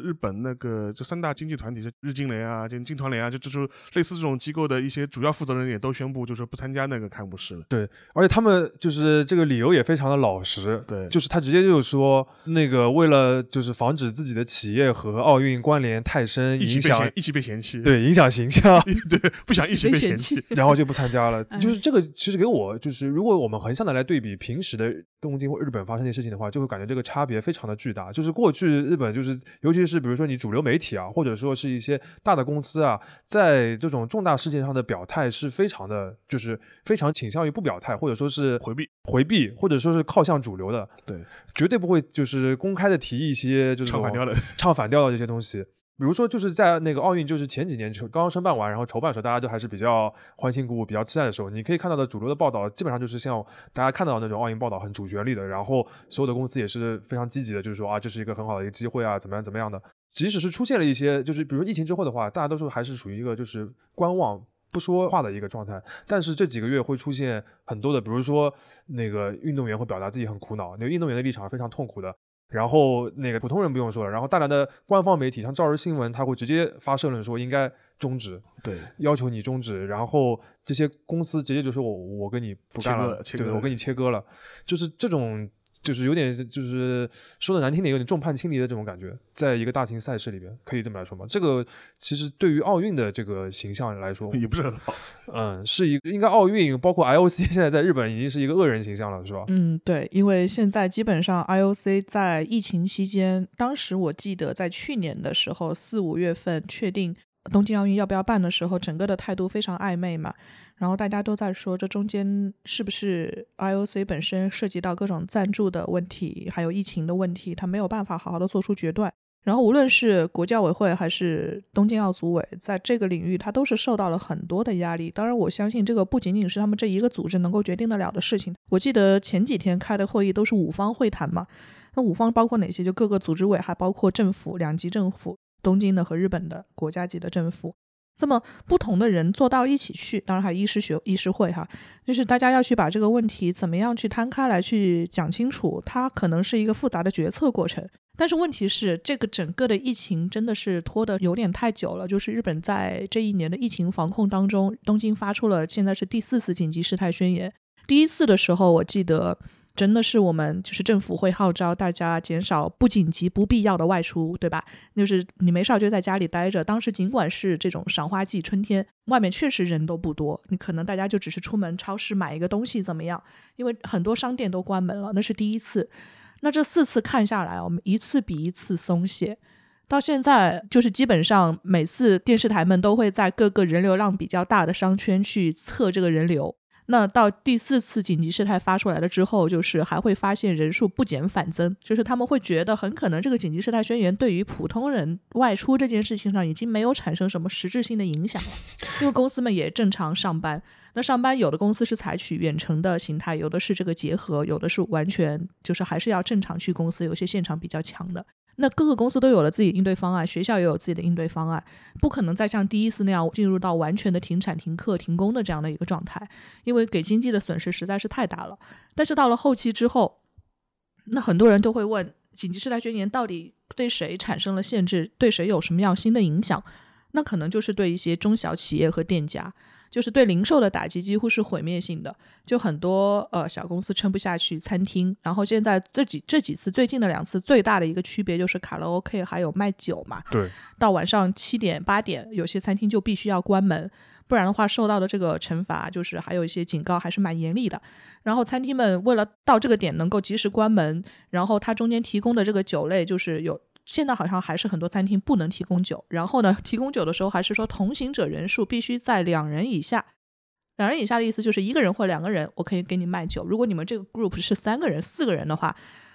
日本那个这三大经济团体，就日经联啊，就经团联啊，就就是类似这种机构的一些主要负责人也都宣布，就是不参加那个开幕式了。对，而且他们就是这个理由也非常的老实。对，就是他直接就是说，那个为了就是防止自己的企业和奥运关联太深，影响一起被嫌弃。对，影响形象。对，不想一起被嫌弃，然后就不参加了。就是这个，其实给我就是，如果我们横向的来对比平时的东京或日本发生的事情的话，就会感觉这个差别非常的巨大。就是过去日本就是，尤其是比如说你主流。媒体啊，或者说是一些大的公司啊，在这种重大事件上的表态是非常的，就是非常倾向于不表态，或者说是回避、回避，或者说是靠向主流的。对，绝对不会就是公开的提一些就是唱反调的、唱反调的这些东西。比如说，就是在那个奥运，就是前几年就刚刚申办完，然后筹办的时候，大家都还是比较欢欣鼓舞、比较期待的时候，你可以看到的主流的报道，基本上就是像大家看到的那种奥运报道，很主旋律的，然后所有的公司也是非常积极的，就是说啊，这是一个很好的一个机会啊，怎么样怎么样的。即使是出现了一些，就是比如疫情之后的话，大家都是还是属于一个就是观望不说话的一个状态。但是这几个月会出现很多的，比如说那个运动员会表达自己很苦恼，那个运动员的立场是非常痛苦的。然后那个普通人不用说了，然后大量的官方媒体像朝日新闻，他会直接发社论说应该终止，对，要求你终止。然后这些公司直接就说我我跟你不干了，对，我跟你切割了，就是这种。就是有点，就是说的难听点，有点众叛亲离的这种感觉，在一个大型赛事里边，可以这么来说吗？这个其实对于奥运的这个形象来说，也不是很好。嗯，是一个应该奥运包括 IOC 现在在日本已经是一个恶人形象了，是吧？嗯，对，因为现在基本上 IOC 在疫情期间，当时我记得在去年的时候四五月份确定东京奥运要不要办的时候，整个的态度非常暧昧嘛。然后大家都在说，这中间是不是 IOC 本身涉及到各种赞助的问题，还有疫情的问题，他没有办法好好的做出决断。然后无论是国教委会还是东京奥组委，在这个领域，他都是受到了很多的压力。当然，我相信这个不仅仅是他们这一个组织能够决定得了的事情。我记得前几天开的会议都是五方会谈嘛，那五方包括哪些？就各个组织委，还包括政府两级政府，东京的和日本的国家级的政府。这么不同的人坐到一起去，当然还有医师学医师会哈，就是大家要去把这个问题怎么样去摊开来去讲清楚，它可能是一个复杂的决策过程。但是问题是，这个整个的疫情真的是拖得有点太久了。就是日本在这一年的疫情防控当中，东京发出了现在是第四次紧急事态宣言。第一次的时候，我记得真的是我们就是政府会号召大家减少不紧急、不必要的外出，对吧？就是你没事儿就在家里待着。当时尽管是这种赏花季、春天，外面确实人都不多，你可能大家就只是出门超市买一个东西怎么样？因为很多商店都关门了，那是第一次。那这四次看下来，我们一次比一次松懈。到现在，就是基本上每次电视台们都会在各个人流量比较大的商圈去测这个人流。那到第四次紧急事态发出来了之后，就是还会发现人数不减反增，就是他们会觉得很可能这个紧急事态宣言对于普通人外出这件事情上已经没有产生什么实质性的影响了，因为公司们也正常上班。那上班有的公司是采取远程的形态，有的是这个结合，有的是完全就是还是要正常去公司，有些现场比较强的。那各个公司都有了自己应对方案，学校也有自己的应对方案，不可能再像第一次那样进入到完全的停产、停课、停工的这样的一个状态，因为给经济的损失实在是太大了。但是到了后期之后，那很多人都会问：紧急事态宣言到底对谁产生了限制？对谁有什么样新的影响？那可能就是对一些中小企业和店家。就是对零售的打击几乎是毁灭性的，就很多呃小公司撑不下去，餐厅。然后现在这几这几次最近的两次最大的一个区别就是卡拉 OK 还有卖酒嘛，对，到晚上七点八点，有些餐厅就必须要关门，不然的话受到的这个惩罚就是还有一些警告还是蛮严厉的。然后餐厅们为了到这个点能够及时关门，然后它中间提供的这个酒类就是有。现在好像还是很多餐厅不能提供酒，然后呢，提供酒的时候还是说同行者人数必须在两人以下。两人以下的意思就是一个人或两个人，我可以给你卖酒。如果你们这个 group 是三个人、四个人的话，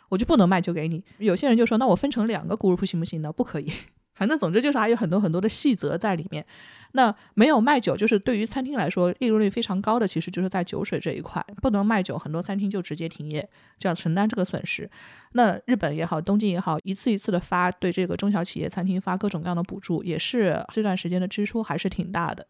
我就不能卖酒给你。有些人就说，那我分成两个 group 行不行呢？不可以。反正总之就是还有很多很多的细则在里面。那没有卖酒，就是对于餐厅来说利润率非常高的，其实就是在酒水这一块不能卖酒，很多餐厅就直接停业，就要承担这个损失。那日本也好，东京也好，一次一次的发对这个中小企业餐厅发各种各样的补助，也是这段时间的支出还是挺大的。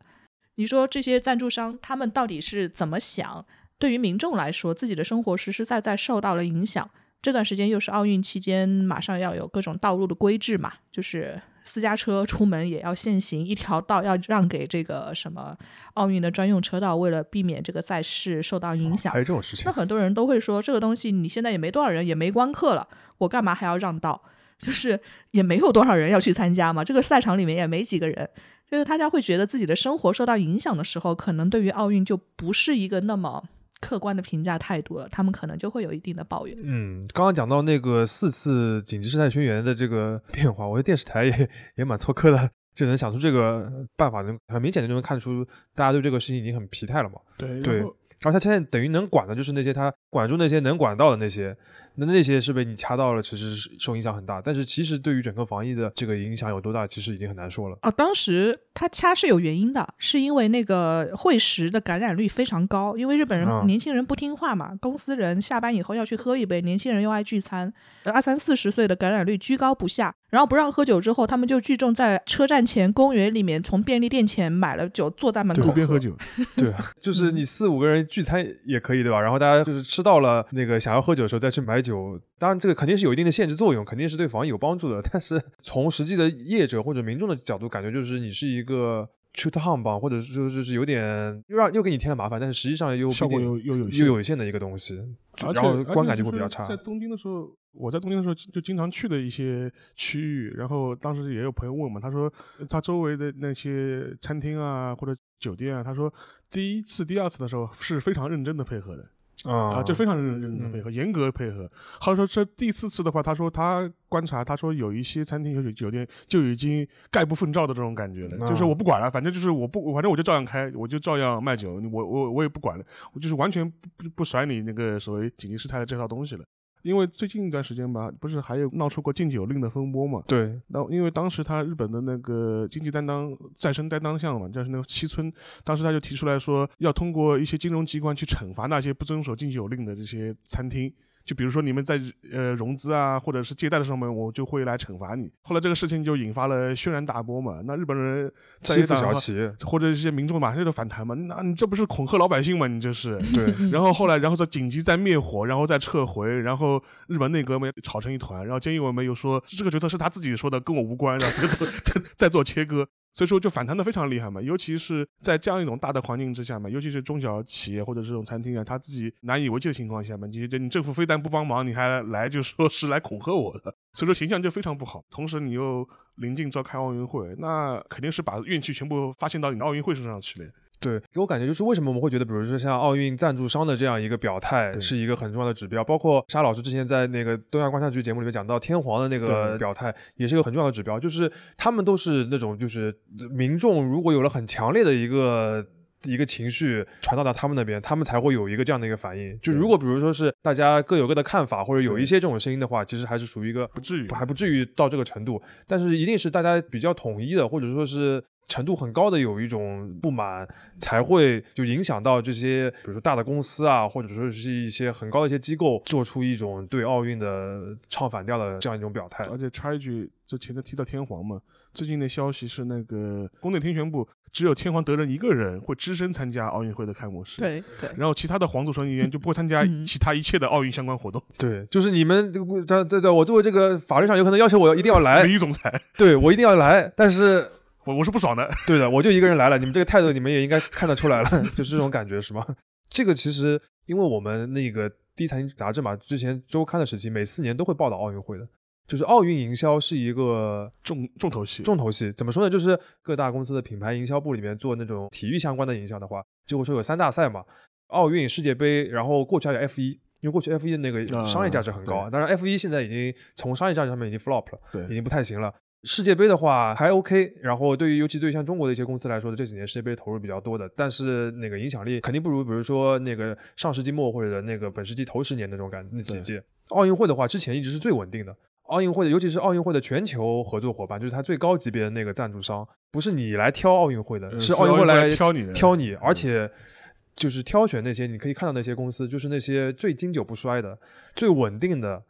你说这些赞助商他们到底是怎么想？对于民众来说，自己的生活实实在在受到了影响。这段时间又是奥运期间，马上要有各种道路的规制嘛，就是。私家车出门也要限行，一条道要让给这个什么奥运的专用车道，为了避免这个赛事受到影响。还有这种事情？那很多人都会说，这个东西你现在也没多少人，也没观客了，我干嘛还要让道？就是也没有多少人要去参加嘛，这个赛场里面也没几个人，就是大家会觉得自己的生活受到影响的时候，可能对于奥运就不是一个那么。客观的评价太多了，他们可能就会有一定的抱怨。嗯，刚刚讲到那个四次紧急事态宣言的这个 变化，我觉得电视台也也蛮错科的，就能想出这个办法，能很明显的就能看出大家对这个事情已经很疲态了嘛。对对。然后他现在等于能管的就是那些他管住那些能管到的那些，那那些是被你掐到了，其实是受影响很大。但是其实对于整个防疫的这个影响有多大，其实已经很难说了。啊，当时他掐是有原因的，是因为那个会食的感染率非常高，因为日本人年轻人不听话嘛，公司人下班以后要去喝一杯，年轻人又爱聚餐，二三四十岁的感染率居高不下。然后不让喝酒之后，他们就聚众在车站前、公园里面，从便利店前买了酒，坐在门口边喝酒。对，就是你四五个人聚餐也可以，对吧？然后大家就是吃到了那个想要喝酒的时候再去买酒。当然，这个肯定是有一定的限制作用，肯定是对防疫有帮助的。但是从实际的业者或者民众的角度，感觉就是你是一个 o h 吧，或者就就是有点又让又给你添了麻烦，但是实际上又效果又又有又有限的一个东西，然后观感就会比较差。在东京的时候。我在东京的时候就经常去的一些区域，然后当时也有朋友问嘛，他说他周围的那些餐厅啊或者酒店啊，他说第一次、第二次的时候是非常认真的配合的啊，就非常认认真的配合，严格配合。后来说这第四次的话，他说他观察，他说有一些餐厅、有酒店就已经概不奉照的这种感觉了，就是我不管了，反正就是我不，反正我就照样开，我就照样卖酒，我我我也不管了，我就是完全不不甩你那个所谓紧急事态的这套东西了。因为最近一段时间吧，不是还有闹出过禁酒令的风波嘛？对。那因为当时他日本的那个经济担当再生担当项嘛，就是那个七村，当时他就提出来说，要通过一些金融机关去惩罚那些不遵守禁酒令的这些餐厅。就比如说你们在呃融资啊，或者是借贷的上面，我就会来惩罚你。后来这个事情就引发了轩然大波嘛。那日本人欺负小企业，或者一些民众马上就反弹嘛。那你这不是恐吓老百姓吗？你这是对。然后后来，然后再紧急再灭火，然后再撤回，然后日本内阁们吵成一团。然后菅义伟们又说这个决策是他自己说的，跟我无关，然后再做再做切割。所以说就反弹的非常厉害嘛。尤其是在这样一种大的环境之下嘛，尤其是中小企业或者这种餐厅啊，他自己难以为继的情况下嘛，你你政府非但不帮忙，你还来就说是来恐吓我的，所以说形象就非常不好。同时你又临近召开奥运会，那肯定是把怨气全部发泄到你的奥运会身上去了。对，给我感觉就是为什么我们会觉得，比如说像奥运赞助商的这样一个表态是一个很重要的指标，包括沙老师之前在那个东亚观察局节目里面讲到天皇的那个表态，也是一个很重要的指标，就是他们都是那种就是民众如果有了很强烈的一个一个情绪传到到他们那边，他们才会有一个这样的一个反应。就如果比如说是大家各有各的看法，或者有一些这种声音的话，其实还是属于一个不至于还不至于到这个程度，但是一定是大家比较统一的，或者说是。程度很高的有一种不满，才会就影响到这些，比如说大的公司啊，或者说是一些很高的一些机构，做出一种对奥运的唱反调的这样一种表态。而且插一句，就前面提到天皇嘛，最近的消息是那个宫内厅宣布，只有天皇德仁一个人会只身参加奥运会的开幕式。对对。然后其他的皇族成员就不会参加其他一切的奥运相关活动。对，就是你们这对对，我作为这个法律上有可能要求我一定要来，名誉总裁。对我一定要来，但是。我我是不爽的，对的，我就一个人来了，你们这个态度，你们也应该看得出来了，就是这种感觉，是吗？这个其实，因为我们那个第一财经杂志嘛，之前周刊的时期，每四年都会报道奥运会的，就是奥运营销是一个重重头戏，重头戏。怎么说呢？就是各大公司的品牌营销部里面做那种体育相关的营销的话，就会说有三大赛嘛，奥运、世界杯，然后过去还有 F 一，因为过去 F 一的那个商业价值很高，当然 F 一现在已经从商业价值上面已经 flop 了，对，已经不太行了。世界杯的话还 OK，然后对于尤其对于像中国的一些公司来说，这几年世界杯投入比较多的，但是那个影响力肯定不如，比如说那个上世纪末或者那个本世纪头十年那种感那几届。奥运会的话，之前一直是最稳定的。奥运会的，尤其是奥运会的全球合作伙伴，就是它最高级别的那个赞助商，不是你来挑奥运会的，是奥运会来挑你，挑你，而且就是挑选那些你可以看到那些公司，就是那些最经久不衰的、最稳定的。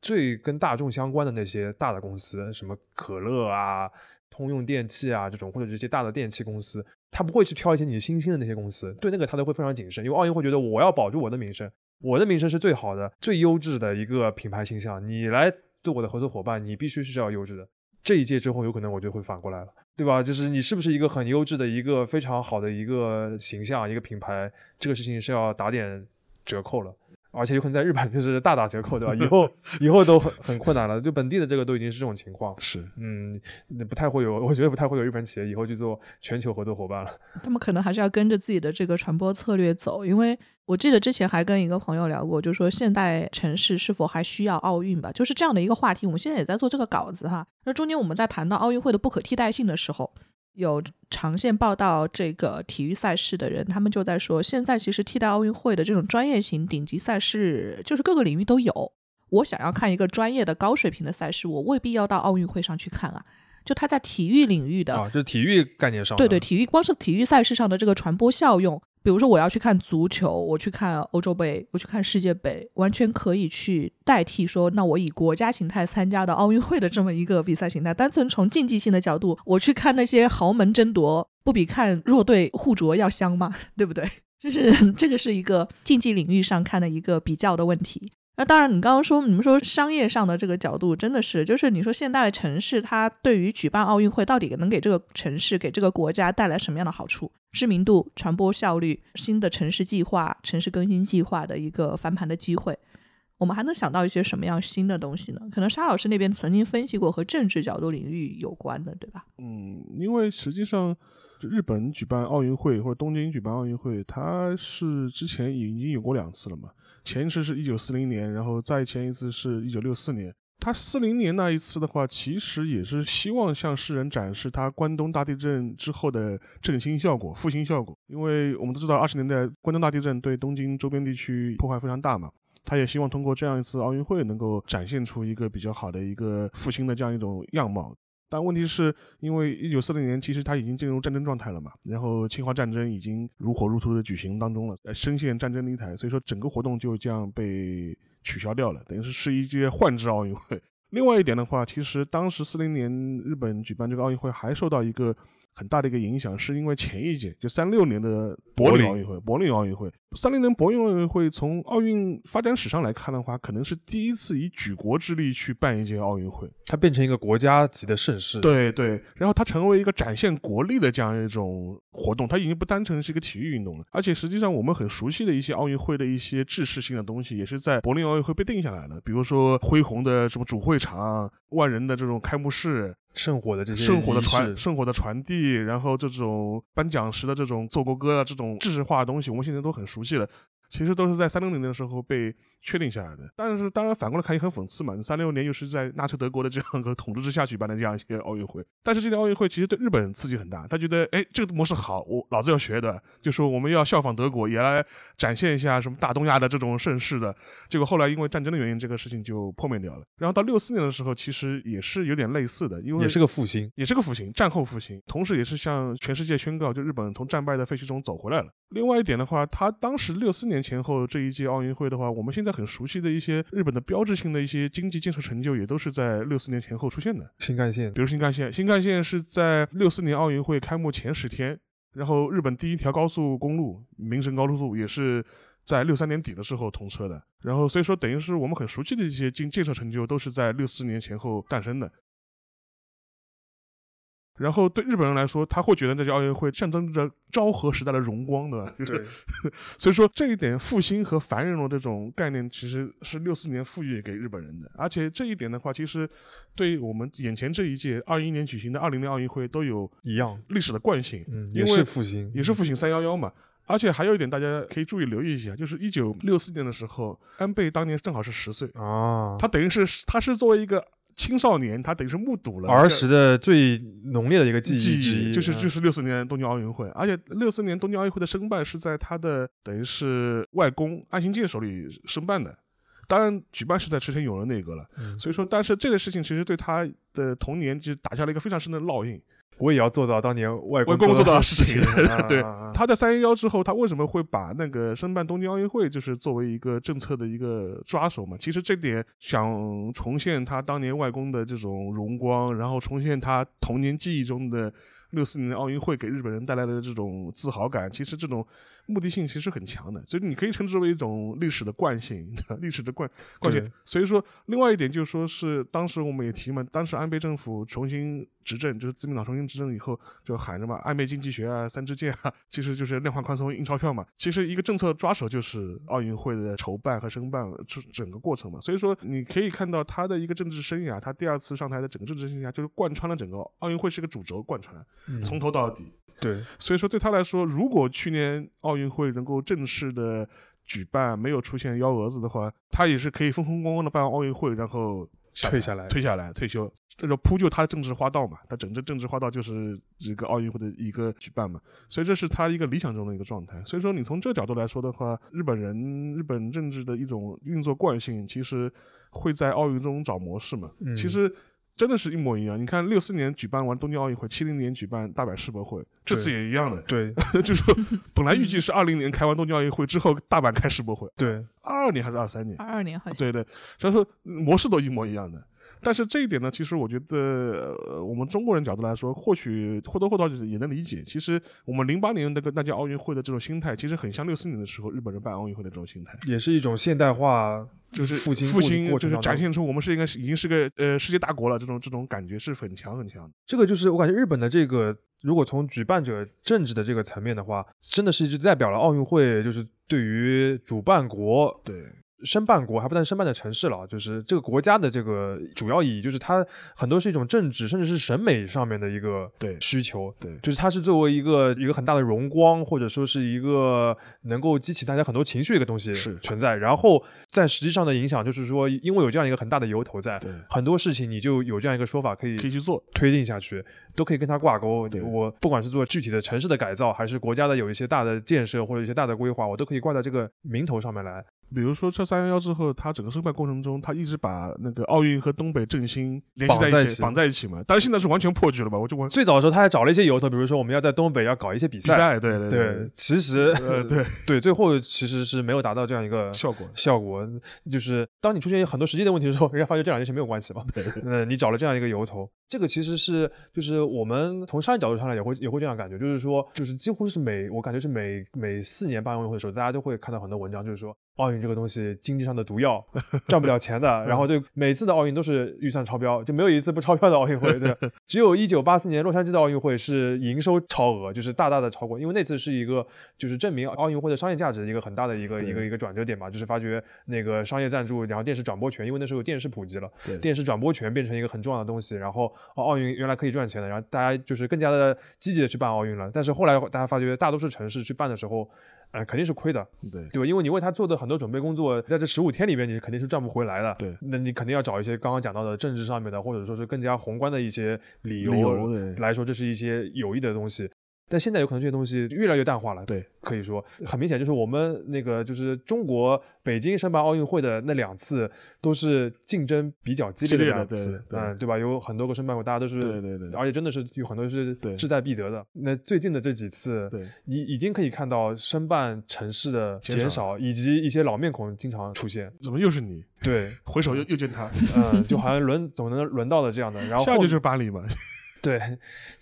最跟大众相关的那些大的公司，什么可乐啊、通用电器啊这种，或者这些大的电器公司，他不会去挑一些你新兴的那些公司，对那个他都会非常谨慎，因为奥运会觉得我要保住我的名声，我的名声是最好的、最优质的一个品牌形象，你来做我的合作伙伴，你必须是要优质的。这一届之后，有可能我就会反过来了，对吧？就是你是不是一个很优质的一个非常好的一个形象、一个品牌，这个事情是要打点折扣了。而且有可能在日本就是大打折扣，对吧？以后 以后都很很困难了，就本地的这个都已经是这种情况。是，嗯，不太会有，我觉得不太会有日本企业以后去做全球合作伙伴了。他们可能还是要跟着自己的这个传播策略走，因为我记得之前还跟一个朋友聊过，就是说现代城市是否还需要奥运吧？就是这样的一个话题。我们现在也在做这个稿子哈。那中间我们在谈到奥运会的不可替代性的时候。有长线报道这个体育赛事的人，他们就在说，现在其实替代奥运会的这种专业型顶级赛事，就是各个领域都有。我想要看一个专业的高水平的赛事，我未必要到奥运会上去看啊。就他在体育领域的啊，就是体育概念上，对对，体育光是体育赛事上的这个传播效用。比如说，我要去看足球，我去看欧洲杯，我去看世界杯，完全可以去代替说，那我以国家形态参加的奥运会的这么一个比赛形态。单纯从竞技性的角度，我去看那些豪门争夺，不比看弱队互啄要香吗？对不对？就是这个是一个竞技领域上看的一个比较的问题。那当然，你刚刚说你们说商业上的这个角度，真的是就是你说现代城市它对于举办奥运会到底能给这个城市、给这个国家带来什么样的好处？知名度、传播效率、新的城市计划、城市更新计划的一个翻盘的机会，我们还能想到一些什么样新的东西呢？可能沙老师那边曾经分析过和政治角度领域有关的，对吧？嗯，因为实际上日本举办奥运会或者东京举办奥运会，它是之前已经有过两次了嘛。前一次是一九四零年，然后再前一次是一九六四年。他四零年那一次的话，其实也是希望向世人展示他关东大地震之后的振兴效果、复兴效果。因为我们都知道，二十年代关东大地震对东京周边地区破坏非常大嘛，他也希望通过这样一次奥运会，能够展现出一个比较好的一个复兴的这样一种样貌。但问题是，因为一九四零年其实它已经进入战争状态了嘛，然后侵华战争已经如火如荼的举行当中了，呃深陷战争泥潭，所以说整个活动就这样被取消掉了，等于是是一届换制奥运会。另外一点的话，其实当时四零年日本举办这个奥运会还受到一个很大的一个影响，是因为前一届就三六年的柏柏林林奥运会，柏林奥运会，三零年柏林奥运会从奥运发展史上来看的话，可能是第一次以举国之力去办一届奥运会。它变成一个国家级的盛事。，对对，然后它成为一个展现国力的这样一种活动，它已经不单纯是一个体育运动了，而且实际上我们很熟悉的一些奥运会的一些制式性的东西，也是在柏林奥运会被定下来了，比如说恢宏的什么主会场、万人的这种开幕式、圣火的这些圣火的传圣火的传递，然后这种颁奖时的这种奏国歌啊，这种制式化的东西，我们现在都很熟悉了。其实都是在三六零的时候被确定下来的。但是当然反过来看也很讽刺嘛，三六年又是在纳粹德国的这样一个统治之下举办的这样一些奥运会。但是这届奥运会其实对日本刺激很大，他觉得哎这个模式好，我老子要学的，就说我们要效仿德国，也来展现一下什么大东亚的这种盛世的。结果后来因为战争的原因，这个事情就破灭掉了。然后到六四年的时候，其实也是有点类似的，因为也是个复兴。也是个复兴，战后复兴，同时也是向全世界宣告，就日本从战败的废墟中走回来了。另外一点的话，他当时六四年前后这一届奥运会的话，我们现在很熟悉的一些日本的标志性的一些经济建设成就，也都是在六四年前后出现的。新干线比如新干线，新干线是在六四年奥运会开幕前十天，然后日本第一条高速公路名神高速路也是在六三年底的时候通车的。然后所以说，等于是我们很熟悉的一些经建设成就，都是在六四年前后诞生的。然后对日本人来说，他会觉得那届奥运会象征着昭和时代的荣光，对吧？就是，所以说这一点复兴和繁荣的这种概念，其实是六四年赋予给日本人的。而且这一点的话，其实对我们眼前这一届二一年举行的二零年奥运会都有一样，历史的惯性，也是复兴，也是复兴三幺幺嘛。而且还有一点，大家可以注意留意一下，就是一九六四年的时候，安倍当年正好是十岁，啊，他等于是他是作为一个青少年，他等于是目睹了儿时的最浓烈的一个记记忆之一，就是嗯就是六四年东京奥运会，而且六四年东京奥运会的申办是在他的等于是外公安信介手里申办的，当然举办是在池田勇人内阁了，嗯所以说，但是这个事情其实对他的童年就打下了一个非常深的烙印。我也要做到当年外外公做到到的的事情啊 对。他在三幺幺之后，他为什么会把那个申办东京奥运会就是作为一个政策的一个抓手嘛？其实这点想重现他当年外公的这种荣光，然后重现他童年记忆中的六四年的奥运会给日本人带来的这种自豪感，其实这种目的性其实很强的，所以你可以称之为一种历史的惯性，历史的惯惯性。所以说，另外一点就是说是当时我们也提嘛，当时安倍政府重新执政，就是自民党重新执政以后，就喊什么，安倍经济学啊，三支箭啊，其实就是量化宽松、印钞票嘛。其实一个政策抓手就是奥运会的筹办和申办这整个过程嘛。所以说，你可以看到他的一个政治生涯，他第二次上台的整个政治生涯就是贯穿了整个奥运会是个主轴贯穿，嗯从头到底。对所以说对他来说，如果去年奥运会能够正式的举办，没有出现幺蛾子的话，他也是可以风风光光的办完奥运会，然后退下来退下来退休，这就铺就他的政治花道嘛。他整个政治花道就是这个奥运会的一个举办嘛，所以这是他一个理想中的一个状态。所以说你从这个角度来说的话，日本人日本政治的一种运作惯性，其实会在奥运中找模式嘛。嗯其实。真的是一模一样。你看，六四年举办完东京奥运会，七零年举办大阪世博会，这次也一样的。对 就是说，本来预计是二零年开完东京奥运会之后，大阪开世博会，对，二二年还是二三年？二二年好像对对，所以说模式都一模一样的。但是这一点呢，其实我觉得，呃，我们中国人角度来说，或许或多或少也能理解。其实我们零八年那个那届奥运会的这种心态，其实很像六四年的时候日本人办奥运会的这种心态，也是一种现代化，就是复兴复兴，就是展现出我们是应该是已经是个呃世界大国了，这种这种感觉是很强很强的。这个就是我感觉日本的这个，如果从举办者政治的这个层面的话，真的是就代表了奥运会，就是对于主办国对，申办国还不但申办的城市了，就是这个国家的这个主要意义，就是它很多是一种政治甚至是审美上面的一个对需求。对就是它是作为一个一个很大的荣光，或者说是一个能够激起大家很多情绪的一个东西是存在。然后在实际上的影响，就是说，因为有这样一个很大的由头在，对很多事情你就有这样一个说法可以可以去做。推进下去，都可以跟它挂钩。我不管是做具体的城市的改造，还是国家的有一些大的建设或者一些大的规划，我都可以挂在这个名头上面来。比如说，这三幺幺之后，他整个申办过程中，他一直把那个奥运和东北振兴联系在一起，绑在一起嘛。但是现在是完全破局了吧？我就完最早的时候，他还找了一些由头，比如说我们要在东北要搞一些比赛。比赛，对对对，其实呃对 对，最后其实是没有达到这样一个效果效果。就是当你出现很多实际的问题的时候，人家发觉这两件事没有关系嘛。对 呃，你找了这样一个由头，这个其实是就是我们从商业角度上来也会也会这样感觉，就是说就是几乎是每我感觉是每每四年办奥运会的时候，大家都会看到很多文章，就是说奥运这个东西经济上的毒药，赚不了钱的。然后对每次的奥运都是预算超标，就没有一次不超标的奥运会。对，只有一九八四年洛杉矶的奥运会是营收超额，就是大大的超过，因为那次是一个就是证明奥运会的商业价值的一个很大的一个一个一个转折点嘛，就是发掘那个商业赞助，然后电视转播权，因为那时候有电视普及了，电视转播权变成一个很重要的东西，然后奥运原来可以赚钱的，然后大家就是更加的积极的去办奥运了。但是后来大家发觉，大多数城市去办的时候，呃，肯定是亏的，对对吧？因为你为他做的很多准备工作，在这十五天里面，你肯定是赚不回来的。对，那你肯定要找一些刚刚讲到的政治上面的，或者说是更加宏观的一些理由来说，这是一些有益的东西。但现在有可能这些东西越来越淡化了，对，可以说很明显，就是我们那个就是中国北京申办奥运会的那两次都是竞争比较激烈的两次，嗯，对吧？有很多个申办会，大家都是，对对对，而且真的是有很多是志在必得的。那最近的这几次，对，已已经可以看到申办城市的减少，以及一些老面孔经常出现。怎么又是你？对，回首又又见他，嗯，就好像轮总能轮到的这样的。然后下就是巴黎嘛，对，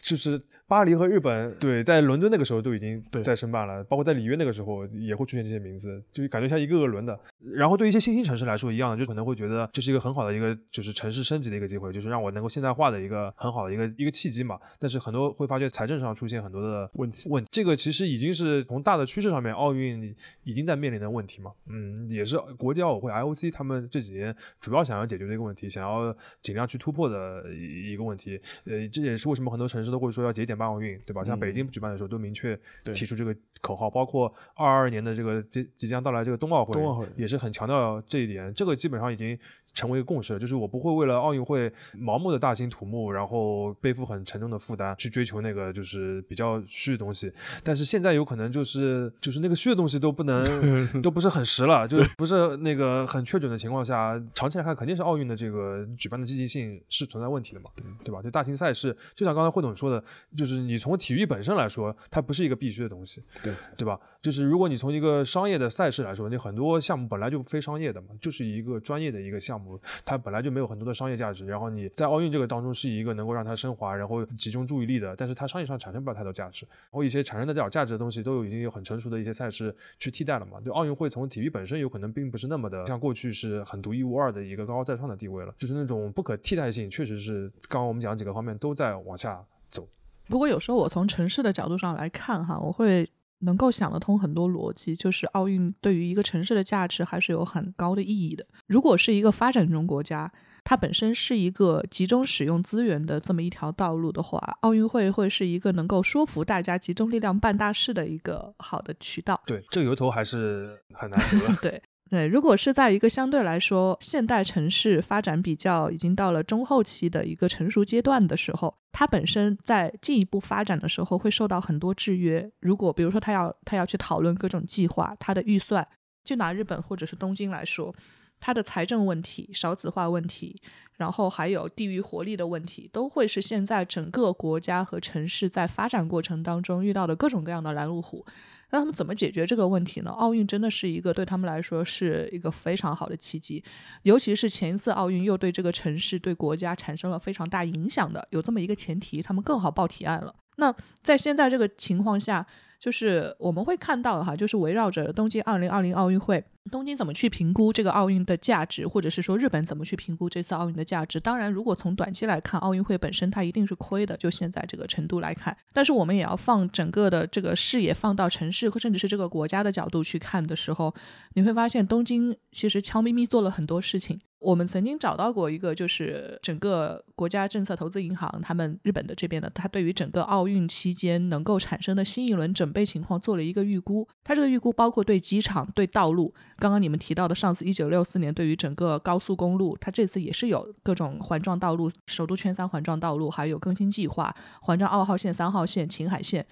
就是。巴黎和日本对，在伦敦那个时候都已经在申办了，包括在里约那个时候也会出现这些名字，就感觉像一个个轮的。然后对一些新兴城市来说一样，就可能会觉得这是一个很好的一个就是城市升级的一个机会，就是让我能够现代化的一个很好的一个一个契机嘛。但是很多会发觉财政上出现很多的问题，问这个其实已经是从大的趋势上面，奥运已经在面临的问题嘛。嗯，也是国际奥委会 IOC 他们这几年主要想要解决的一个问题，想要尽量去突破的一个问题。呃，这也是为什么很多城市都会说要节点办奥运，对吧？像北京举办的时候都明确提出这个口号，包括二二年的这个即即将到来这个冬奥会，也是很强调这一点。这个基本上已经成为一个共识了，就是我不会为了奥运会盲目的大兴土木，然后背负很沉重的负担去追求那个就是比较虚的东西。但是现在有可能就是就是那个虚的东西都不能 都不是很实了，就是不是那个很确准的情况下，长期来看肯定是奥运的这个举办的积极性是存在问题的嘛，对吧？就大型赛事，就像刚才慧总说的，就是你从体育本身来说，它不是一个必须的东西，对对吧？就是如果你从一个商业的赛事来说，你很多项目本来就非商业的嘛，就是一个专业的一个项目，它本来就没有很多的商业价值。然后你在奥运这个当中是一个能够让它升华，然后集中注意力的，但是它商业上产生不了太多价值。然后一些产生的点价值的东西，都有已经有很成熟的一些赛事去替代了嘛。就奥运会从体育本身有可能并不是那么的像过去是很独一无二的一个高高在上的地位了，就是那种不可替代性，确实是刚刚我们讲几个方面都在往下走。不过有时候我从城市的角度上来看，哈，我会能够想得通很多逻辑，就是奥运对于一个城市的价值还是有很高的意义的。如果是一个发展中国家，它本身是一个集中使用资源的这么一条道路的话，奥运会会是一个能够说服大家集中力量办大事的一个好的渠道。对，这个由头还是很难得。对。对，如果是在一个相对来说现代城市发展比较已经到了中后期的一个成熟阶段的时候，它本身在进一步发展的时候会受到很多制约。如果比如说它要它要去讨论各种计划，它的预算，就拿日本或者是东京来说，它的财政问题、少子化问题，然后还有地域活力的问题，都会是现在整个国家和城市在发展过程当中遇到的各种各样的拦路虎。那他们怎么解决这个问题呢？奥运真的是一个对他们来说是一个非常好的契机，尤其是前一次奥运又对这个城市、对国家产生了非常大影响的，有这么一个前提，他们更好报提案了。那在现在这个情况下。就是我们会看到哈，就是围绕着东京二零二零奥运会，东京怎么去评估这个奥运的价值，或者是说日本怎么去评估这次奥运的价值？当然，如果从短期来看，奥运会本身它一定是亏的，就现在这个程度来看。但是我们也要放整个的这个视野放到城市，甚至是这个国家的角度去看的时候，你会发现东京其实悄咪咪做了很多事情。我们曾经找到过一个，就是整个国家政策投资银行，他们日本的这边的，他对于整个奥运期间能够产生的新一轮准备情况做了一个预估。他这个预估包括对机场、对道路，刚刚你们提到的上次一九六四年对于整个高速公路，它这次也是有各种环状道路、首都圈三环状道路，还有更新计划，环状二号线、三号线、秦海线。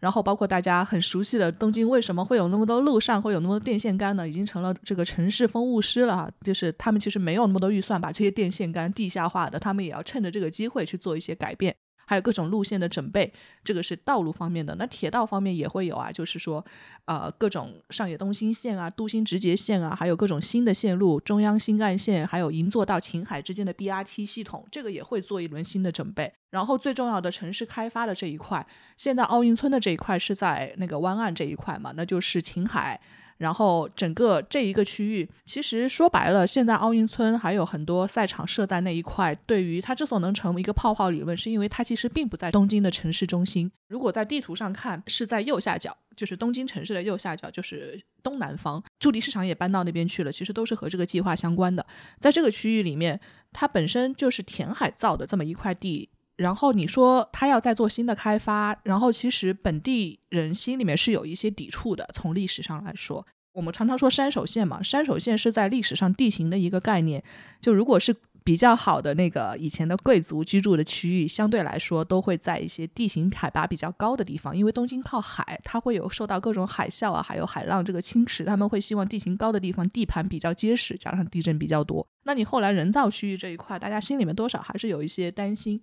然后包括大家很熟悉的东京，为什么会有那么多路上会有那么多电线杆呢？已经成了这个城市风物师了。就是他们其实没有那么多预算把这些电线杆地下化的，他们也要趁着这个机会去做一些改变。还有各种路线的准备，这个是道路方面的。那铁道方面也会有啊，就是说，呃，各种上野东新线啊、都心直捷线啊，还有各种新的线路，中央新干线，还有银座到秦海之间的 BRT 系统，这个也会做一轮新的准备。然后最重要的城市开发的这一块，现在奥运村的这一块是在那个湾岸这一块嘛，那就是秦海。然后整个这一个区域，其实说白了，现在奥运村还有很多赛场设在那一块。对于它之所以能成为一个泡泡理论，是因为它其实并不在东京的城市中心。如果在地图上看，是在右下角，就是东京城市的右下角，就是东南方。驻地市场也搬到那边去了，其实都是和这个计划相关的。在这个区域里面，它本身就是填海造的这么一块地。然后你说他要再做新的开发，然后其实本地人心里面是有一些抵触的。从历史上来说，我们常常说山手线嘛，山手线是在历史上地形的一个概念。就如果是比较好的那个以前的贵族居住的区域，相对来说都会在一些地形海拔比较高的地方，因为东京靠海，它会有受到各种海啸啊，还有海浪这个侵蚀，他们会希望地形高的地方地盘比较结实，加上地震比较多。那你后来人造区域这一块，大家心里面多少还是有一些担心，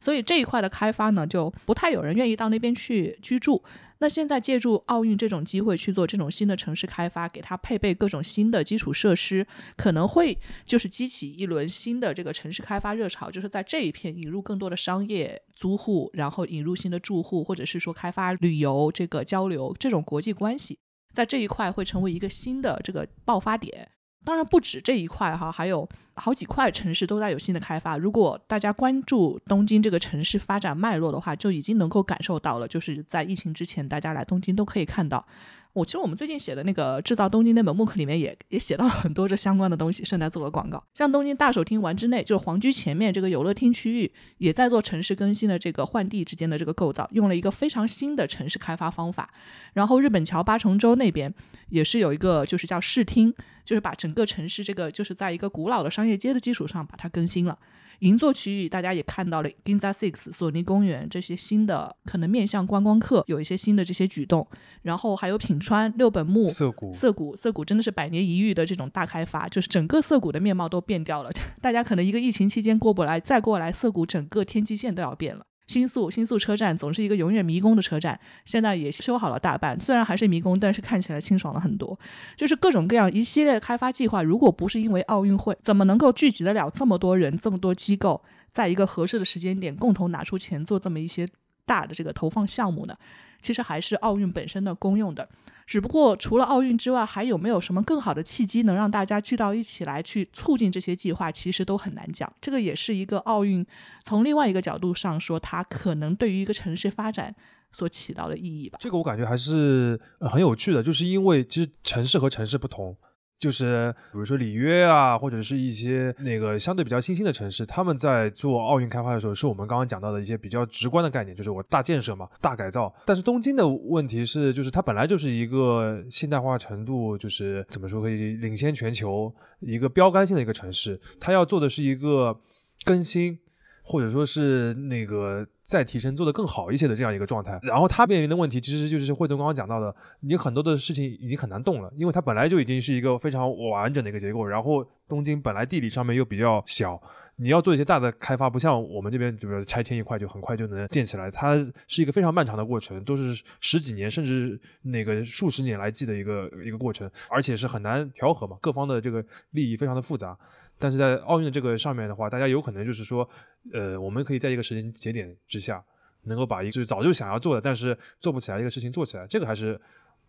所以这一块的开发呢，就不太有人愿意到那边去居住。那现在借助奥运这种机会去做这种新的城市开发，给它配备各种新的基础设施，可能会就是激起一轮新的这个城市开发热潮，就是在这一片引入更多的商业租户，然后引入新的住户，或者是说开发旅游这个交流这种国际关系，在这一块会成为一个新的这个爆发点。当然不止这一块哈，还有好几块城市都在有新的开发。如果大家关注东京这个城市发展脉络的话，就已经能够感受到了。就是在疫情之前，大家来东京都可以看到。我其实我们最近写的那个制造东京那本 MOOC 里面也也写到了很多这相关的东西，顺带做个广告。像东京大手町丸之内，就是皇居前面这个游乐厅区域，也在做城市更新的这个换地之间的这个构造，用了一个非常新的城市开发方法。然后日本桥八重洲那边也是有一个，就是叫视听，就是把整个城市这个就是在一个古老的商业街的基础上把它更新了。银座区域，大家也看到了 Ginza Six、索尼公园这些新的可能面向观光客有一些新的这些举动，然后还有品川、六本木、涩谷、涩谷、涩谷真的是百年一遇的这种大开发，就是整个涩谷的面貌都变掉了。大家可能一个疫情期间过不来，再过来涩谷整个天际线都要变了。新宿新宿车站总是一个永远迷宫的车站，现在也修好了大半，虽然还是迷宫，但是看起来清爽了很多。就是各种各样一系列的开发计划，如果不是因为奥运会，怎么能够聚集得了这么多人、这么多机构，在一个合适的时间点共同拿出钱做这么一些大的这个投放项目呢？其实还是奥运本身的功用的。只不过除了奥运之外，还有没有什么更好的契机能让大家聚到一起来去促进这些计划？其实都很难讲。这个也是一个奥运从另外一个角度上说，它可能对于一个城市发展所起到的意义吧。这个我感觉还是很有趣的，就是因为其实城市和城市不同。就是比如说里约啊，或者是一些那个相对比较新兴的城市，他们在做奥运开发的时候，是我们刚刚讲到的一些比较直观的概念，就是我大建设嘛，大改造。但是东京的问题是，就是它本来就是一个现代化程度，就是怎么说可以领先全球一个标杆性的一个城市，它要做的是一个更新。或者说是那个再提升做得更好一些的这样一个状态，然后它面临的问题其实就是惠总刚刚讲到的，你很多的事情已经很难动了，因为它本来就已经是一个非常完整的一个结构，然后东京本来地理上面又比较小，你要做一些大的开发，不像我们这边，就比如拆迁一块就很快就能建起来，它是一个非常漫长的过程，都是十几年甚至那个数十年来计的一个一个过程，而且是很难调和嘛，各方的这个利益非常的复杂。但是在奥运的这个上面的话，大家有可能就是说，呃，我们可以在一个时间节点之下，能够把一个就是早就想要做的，但是做不起来一个事情做起来，这个还是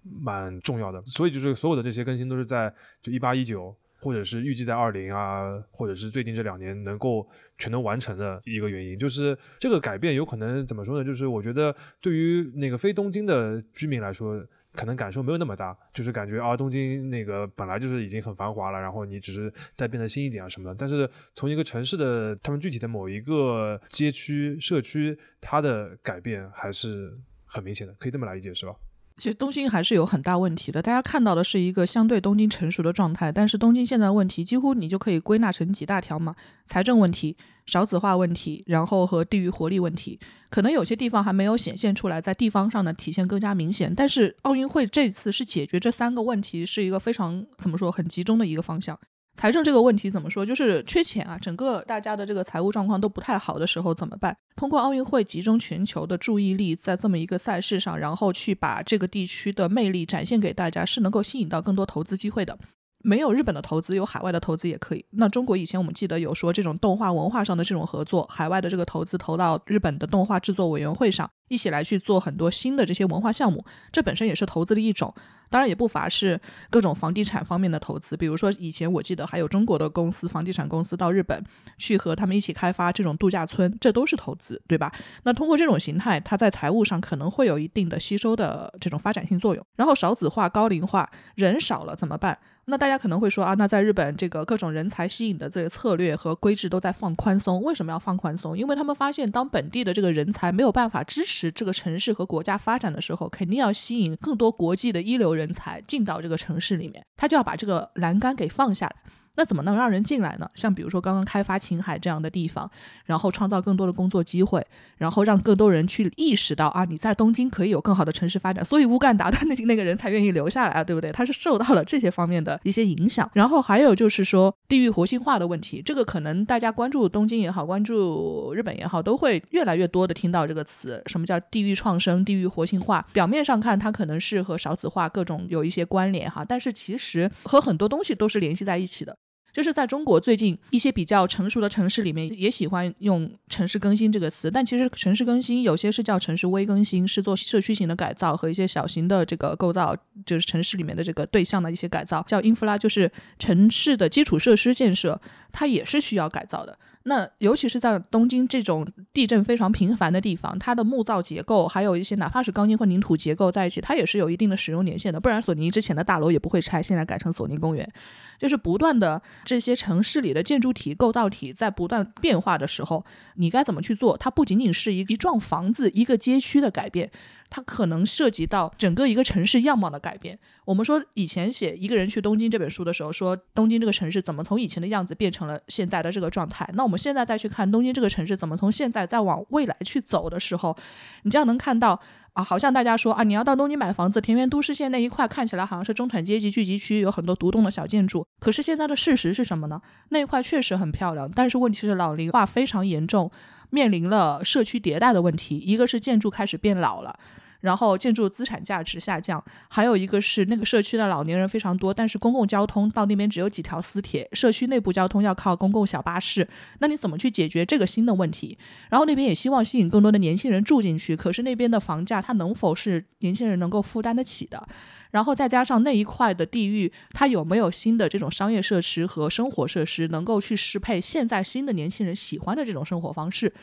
蛮重要的。所以就是所有的这些更新都是在就一八一九，或者是预计在二零啊，或者是最近这两年能够全都完成的一个原因。就是这个改变有可能怎么说呢？就是我觉得对于那个非东京的居民来说。可能感受没有那么大，就是感觉啊，东京那个本来就是已经很繁华了，然后你只是再变得新一点啊什么的。但是从一个城市的他们具体的某一个街区、社区，它的改变还是很明显的，可以这么来理解，是吧？其实东京还是有很大问题的，大家看到的是一个相对东京成熟的状态，但是东京现在问题几乎你就可以归纳成几大条嘛：财政问题、少子化问题，然后和地域活力问题。可能有些地方还没有显现出来，在地方上的体现更加明显。但是奥运会这次是解决这三个问题，是一个非常怎么说很集中的一个方向。财政这个问题怎么说？就是缺钱啊，整个大家的这个财务状况都不太好的时候怎么办？通过奥运会集中全球的注意力在这么一个赛事上，然后去把这个地区的魅力展现给大家，是能够吸引到更多投资机会的。没有日本的投资，有海外的投资也可以。那中国以前我们记得有说这种动画文化上的这种合作，海外的这个投资投到日本的动画制作委员会上，一起来去做很多新的这些文化项目，这本身也是投资的一种。当然也不乏是各种房地产方面的投资，比如说以前我记得还有中国的公司，房地产公司到日本去和他们一起开发这种度假村，这都是投资，对吧？那通过这种形态，它在财务上可能会有一定的吸收的这种发展性作用。然后少子化、高龄化，人少了怎么办？那大家可能会说啊，那在日本这个各种人才吸引的这个策略和规制都在放宽松，为什么要放宽松？因为他们发现，当本地的这个人才没有办法支持这个城市和国家发展的时候，肯定要吸引更多国际的一流人才进到这个城市里面，他就要把这个栏杆给放下来。那怎么能让人进来呢？像比如说刚刚开发青海这样的地方，然后创造更多的工作机会，然后让更多人去意识到啊，你在东京可以有更好的城市发展，所以乌干达的那那个人才愿意留下来啊，对不对？他是受到了这些方面的一些影响。然后还有就是说地域活性化的问题，这个可能大家关注东京也好，关注日本也好，都会越来越多的听到这个词，什么叫地域创生、地域活性化？表面上看它可能是和少子化各种有一些关联哈，但是其实和很多东西都是联系在一起的。就是在中国最近一些比较成熟的城市里面，也喜欢用“城市更新”这个词，但其实城市更新有些是叫城市微更新，是做社区型的改造和一些小型的这个构造，就是城市里面的这个对象的一些改造，叫英弗拉，就是城市的基础设施建设，它也是需要改造的。那尤其是在东京这种地震非常频繁的地方，它的木造结构还有一些哪怕是钢筋混凝土结构在一起，它也是有一定的使用年限的。不然索尼之前的大楼也不会拆，现在改成索尼公园。就是不断的这些城市里的建筑体构造体在不断变化的时候，你该怎么去做？它不仅仅是一一幢房子、一个街区的改变。它可能涉及到整个一个城市样貌的改变。我们说以前写《一个人去东京》这本书的时候，说东京这个城市怎么从以前的样子变成了现在的这个状态。那我们现在再去看东京这个城市怎么从现在再往未来去走的时候，你这样能看到啊，好像大家说啊，你要到东京买房子，田园都市线那一块看起来好像是中产阶级聚集区，有很多独栋的小建筑。可是现在的事实是什么呢？那一块确实很漂亮，但是问题是老龄化非常严重，面临了社区迭代的问题。一个是建筑开始变老了。然后建筑资产价值下降，还有一个是那个社区的老年人非常多，但是公共交通到那边只有几条私铁，社区内部交通要靠公共小巴士。那你怎么去解决这个新的问题？然后那边也希望吸引更多的年轻人住进去，可是那边的房价它能否是年轻人能够负担得起的？然后再加上那一块的地域，它有没有新的这种商业设施和生活设施能够去适配现在新的年轻人喜欢的这种生活方式？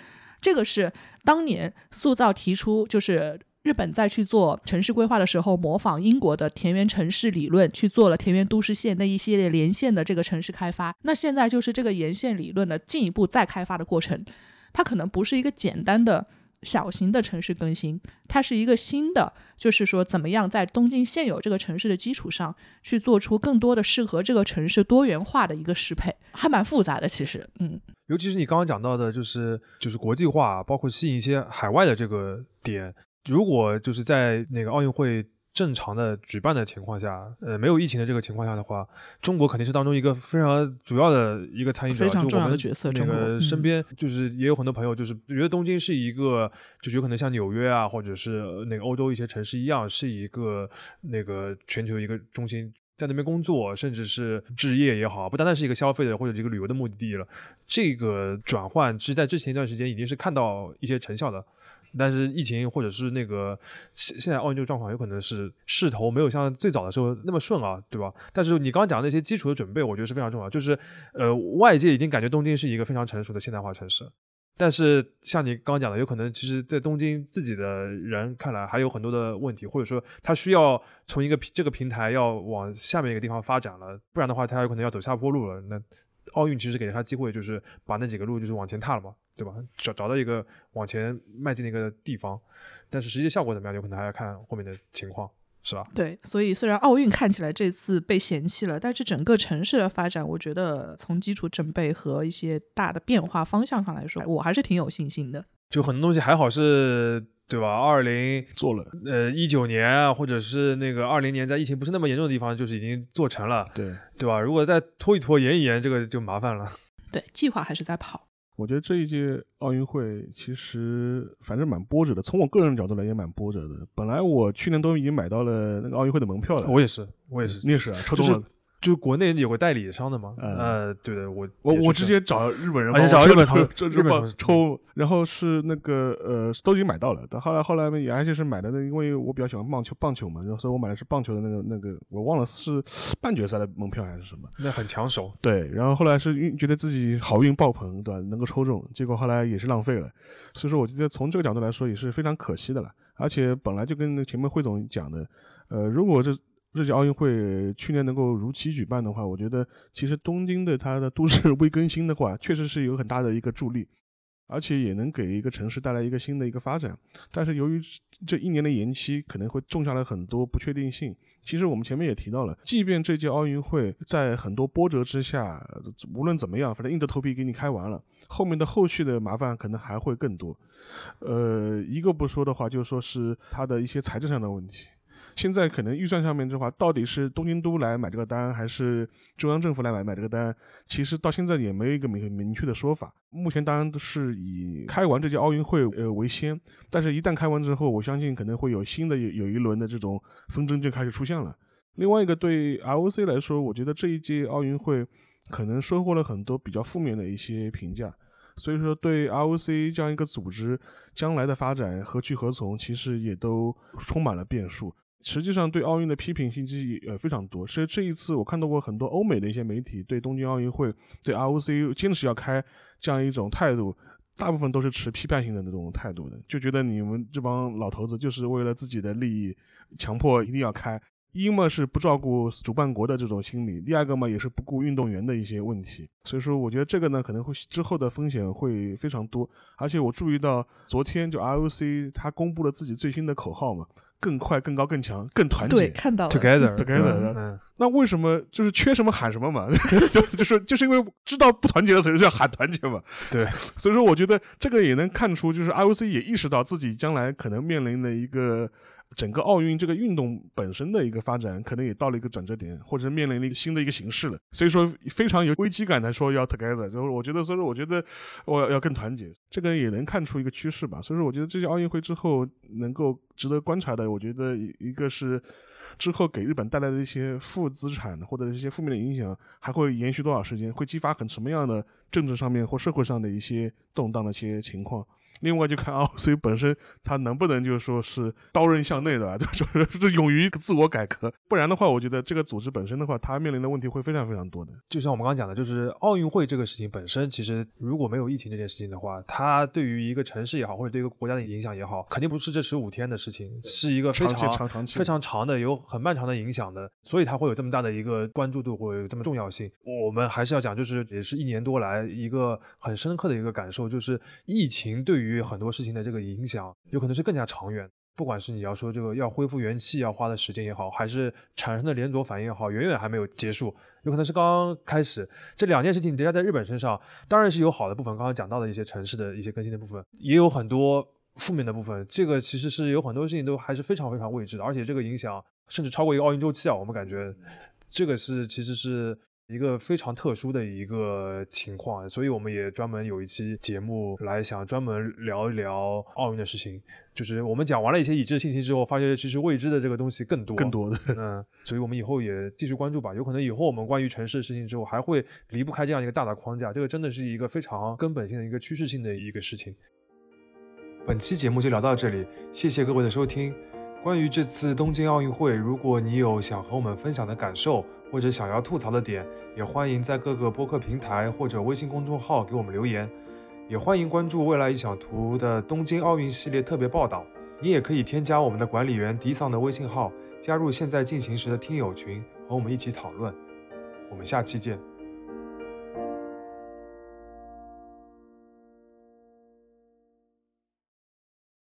这个是当年塑造提出就是。日本在去做城市规划的时候，模仿英国的田园城市理论，去做了田园都市线那一系列连线的这个城市开发。那现在就是这个沿线理论的进一步再开发的过程，它可能不是一个简单的小型的城市更新，它是一个新的，就是说怎么样在东京现有这个城市的基础上，去做出更多的适合这个城市多元化的一个适配，还蛮复杂的。其实，嗯，尤其是你刚刚讲到的，就是就是国际化，包括吸引一些海外的这个点。如果就是在那个奥运会正常的举办的情况下，呃，没有疫情的这个情况下的话，中国肯定是当中一个非常主要的一个参与者，非常重要的角色。那个身边就是也有很多朋友，就是觉得东京是一个，就有可能像纽约啊，或者是那个欧洲一些城市一样，是一个那个全球一个中心，在那边工作，甚至是置业也好，不单单是一个消费的或者一个旅游的目的地了。这个转换其实，在之前一段时间已经是看到一些成效的。但是疫情或者是那个现现在奥运这个状况，有可能是势头没有像最早的时候那么顺啊，对吧？但是你刚刚讲的那些基础的准备，我觉得是非常重要。就是呃，外界已经感觉东京是一个非常成熟的现代化城市，但是像你刚刚讲的，有可能其实在东京自己的人看来还有很多的问题，或者说他需要从一个这个平台要往下面一个地方发展了，不然的话他有可能要走下坡路了。那奥运其实给了他机会，就是把那几个路就是往前踏了嘛。对吧？找找到一个往前迈进的一个地方，但是实际效果怎么样，有可能还要看后面的情况，是吧？对，所以虽然奥运看起来这次被嫌弃了，但是整个城市的发展，我觉得从基础准备和一些大的变化方向上来说，我还是挺有信心的。就很多东西还好是对吧？二零做了，呃一九年啊，或者是那个二零年，在疫情不是那么严重的地方，就是已经做成了，对。对吧？如果再拖一拖、延一延，这个就麻烦了。对，计划还是在跑。我觉得这一届奥运会其实反正蛮波折的，从我个人角度来也蛮波折的。本来我去年都已经买到了那个奥运会的门票了，我也是，我也是，你也是啊，抽中了。就国内有个代理商的嘛，呃，对对，我我我直接找日本人，而且找日本同这日本抽，然后是那个呃都已经买到了，但后来后来也而且是买的那，因为我比较喜欢棒球棒球嘛，然后所以我买的是棒球的那个那个，我忘了是半决赛的门票还是什么，那很抢手。对，然后后来是运觉得自己好运爆棚，对吧？能够抽中，结果后来也是浪费了，所以说我觉得从这个角度来说也是非常可惜的了。而且本来就跟那前面汇总讲的，呃，如果这。这届奥运会去年能够如期举办的话，我觉得其实东京的它的都市 微更新的话，确实是有很大的一个助力，而且也能给一个城市带来一个新的一个发展。但是由于这一年的延期，可能会种下了很多不确定性。其实我们前面也提到了，即便这届奥运会在很多波折之下，无论怎么样，反正硬着头皮给你开完了，后面的后续的麻烦可能还会更多。呃，一个不说的话，就说是它的一些财政上的问题。现在可能预算上面的话，到底是东京都来买这个单，还是中央政府来买买这个单？其实到现在也没有一个明明确的说法。目前当然都是以开完这届奥运会呃为先，但是一旦开完之后，我相信可能会有新的有有一轮的这种纷争就开始出现了。另外一个对 ROC 来说，我觉得这一届奥运会可能收获了很多比较负面的一些评价，所以说对 ROC 这样一个组织将来的发展何去何从，其实也都充满了变数。实际上，对奥运的批评信息呃非常多。所以这一次，我看到过很多欧美的一些媒体对东京奥运会、对 ROC 坚持要开这样一种态度，大部分都是持批判性的那种态度的，就觉得你们这帮老头子就是为了自己的利益，强迫一定要开。一嘛是不照顾主办国的这种心理，第二个嘛也是不顾运动员的一些问题。所以说，我觉得这个呢可能会之后的风险会非常多。而且我注意到昨天就 ROC 他公布了自己最新的口号嘛。更快、更高、更强、更团结。对，看到。Together，Together。嗯，那为什么就是缺什么喊什么嘛？就就是就是因为知道不团结的时候就要喊团结嘛。对，所以说我觉得这个也能看出，就是 IOC 也意识到自己将来可能面临的一个。整个奥运这个运动本身的一个发展，可能也到了一个转折点，或者面临了一个新的一个形式了。所以说非常有危机感的说要 together，就是我觉得，所以说我觉得我要更团结，这个也能看出一个趋势吧。所以说我觉得这届奥运会之后能够值得观察的，我觉得一个是之后给日本带来的一些负资产或者一些负面的影响还会延续多少时间，会激发很什么样的政治上面或社会上的一些动荡的一些情况。另外就看 ROC 本身，它能不能就是说是刀刃向内的，就是是勇于自我改革。不然的话，我觉得这个组织本身的话，它面临的问题会非常非常多的。就像我们刚刚讲的，就是奥运会这个事情本身，其实如果没有疫情这件事情的话，它对于一个城市也好，或者对一个国家的影响也好，肯定不是这十五天的事情，是一个非常长非常长的、有很漫长的影响的。所以它会有这么大的一个关注度，或者有这么重要性。我们还是要讲，就是也是一年多来一个很深刻的一个感受，就是疫情对于很多事情的。这个影响有可能是更加长远，不管是你要说这个要恢复元气要花的时间也好，还是产生的连锁反应也好，远远还没有结束，有可能是刚刚开始。这两件事情叠加在日本身上，当然是有好的部分，刚刚讲到的一些城市的一些更新的部分，也有很多负面的部分。这个其实是有很多事情都还是非常非常未知的，而且这个影响甚至超过一个奥运周期啊，我们感觉这个是其实是。一个非常特殊的一个情况，所以我们也专门有一期节目来想专门聊一聊奥运的事情。就是我们讲完了一些已知的信息之后，发现其实未知的这个东西更多更多的。嗯，所以我们以后也继续关注吧。有可能以后我们关于城市的事情之后，还会离不开这样一个大的框架。这个真的是一个非常根本性的一个趋势性的一个事情。本期节目就聊到这里，谢谢各位的收听。关于这次东京奥运会，如果你有想和我们分享的感受，或者想要吐槽的点，也欢迎在各个播客平台或者微信公众号给我们留言。也欢迎关注未来一小图的东京奥运系列特别报道。你也可以添加我们的管理员迪桑的微信号，加入现在进行时的听友群，和我们一起讨论。我们下期见。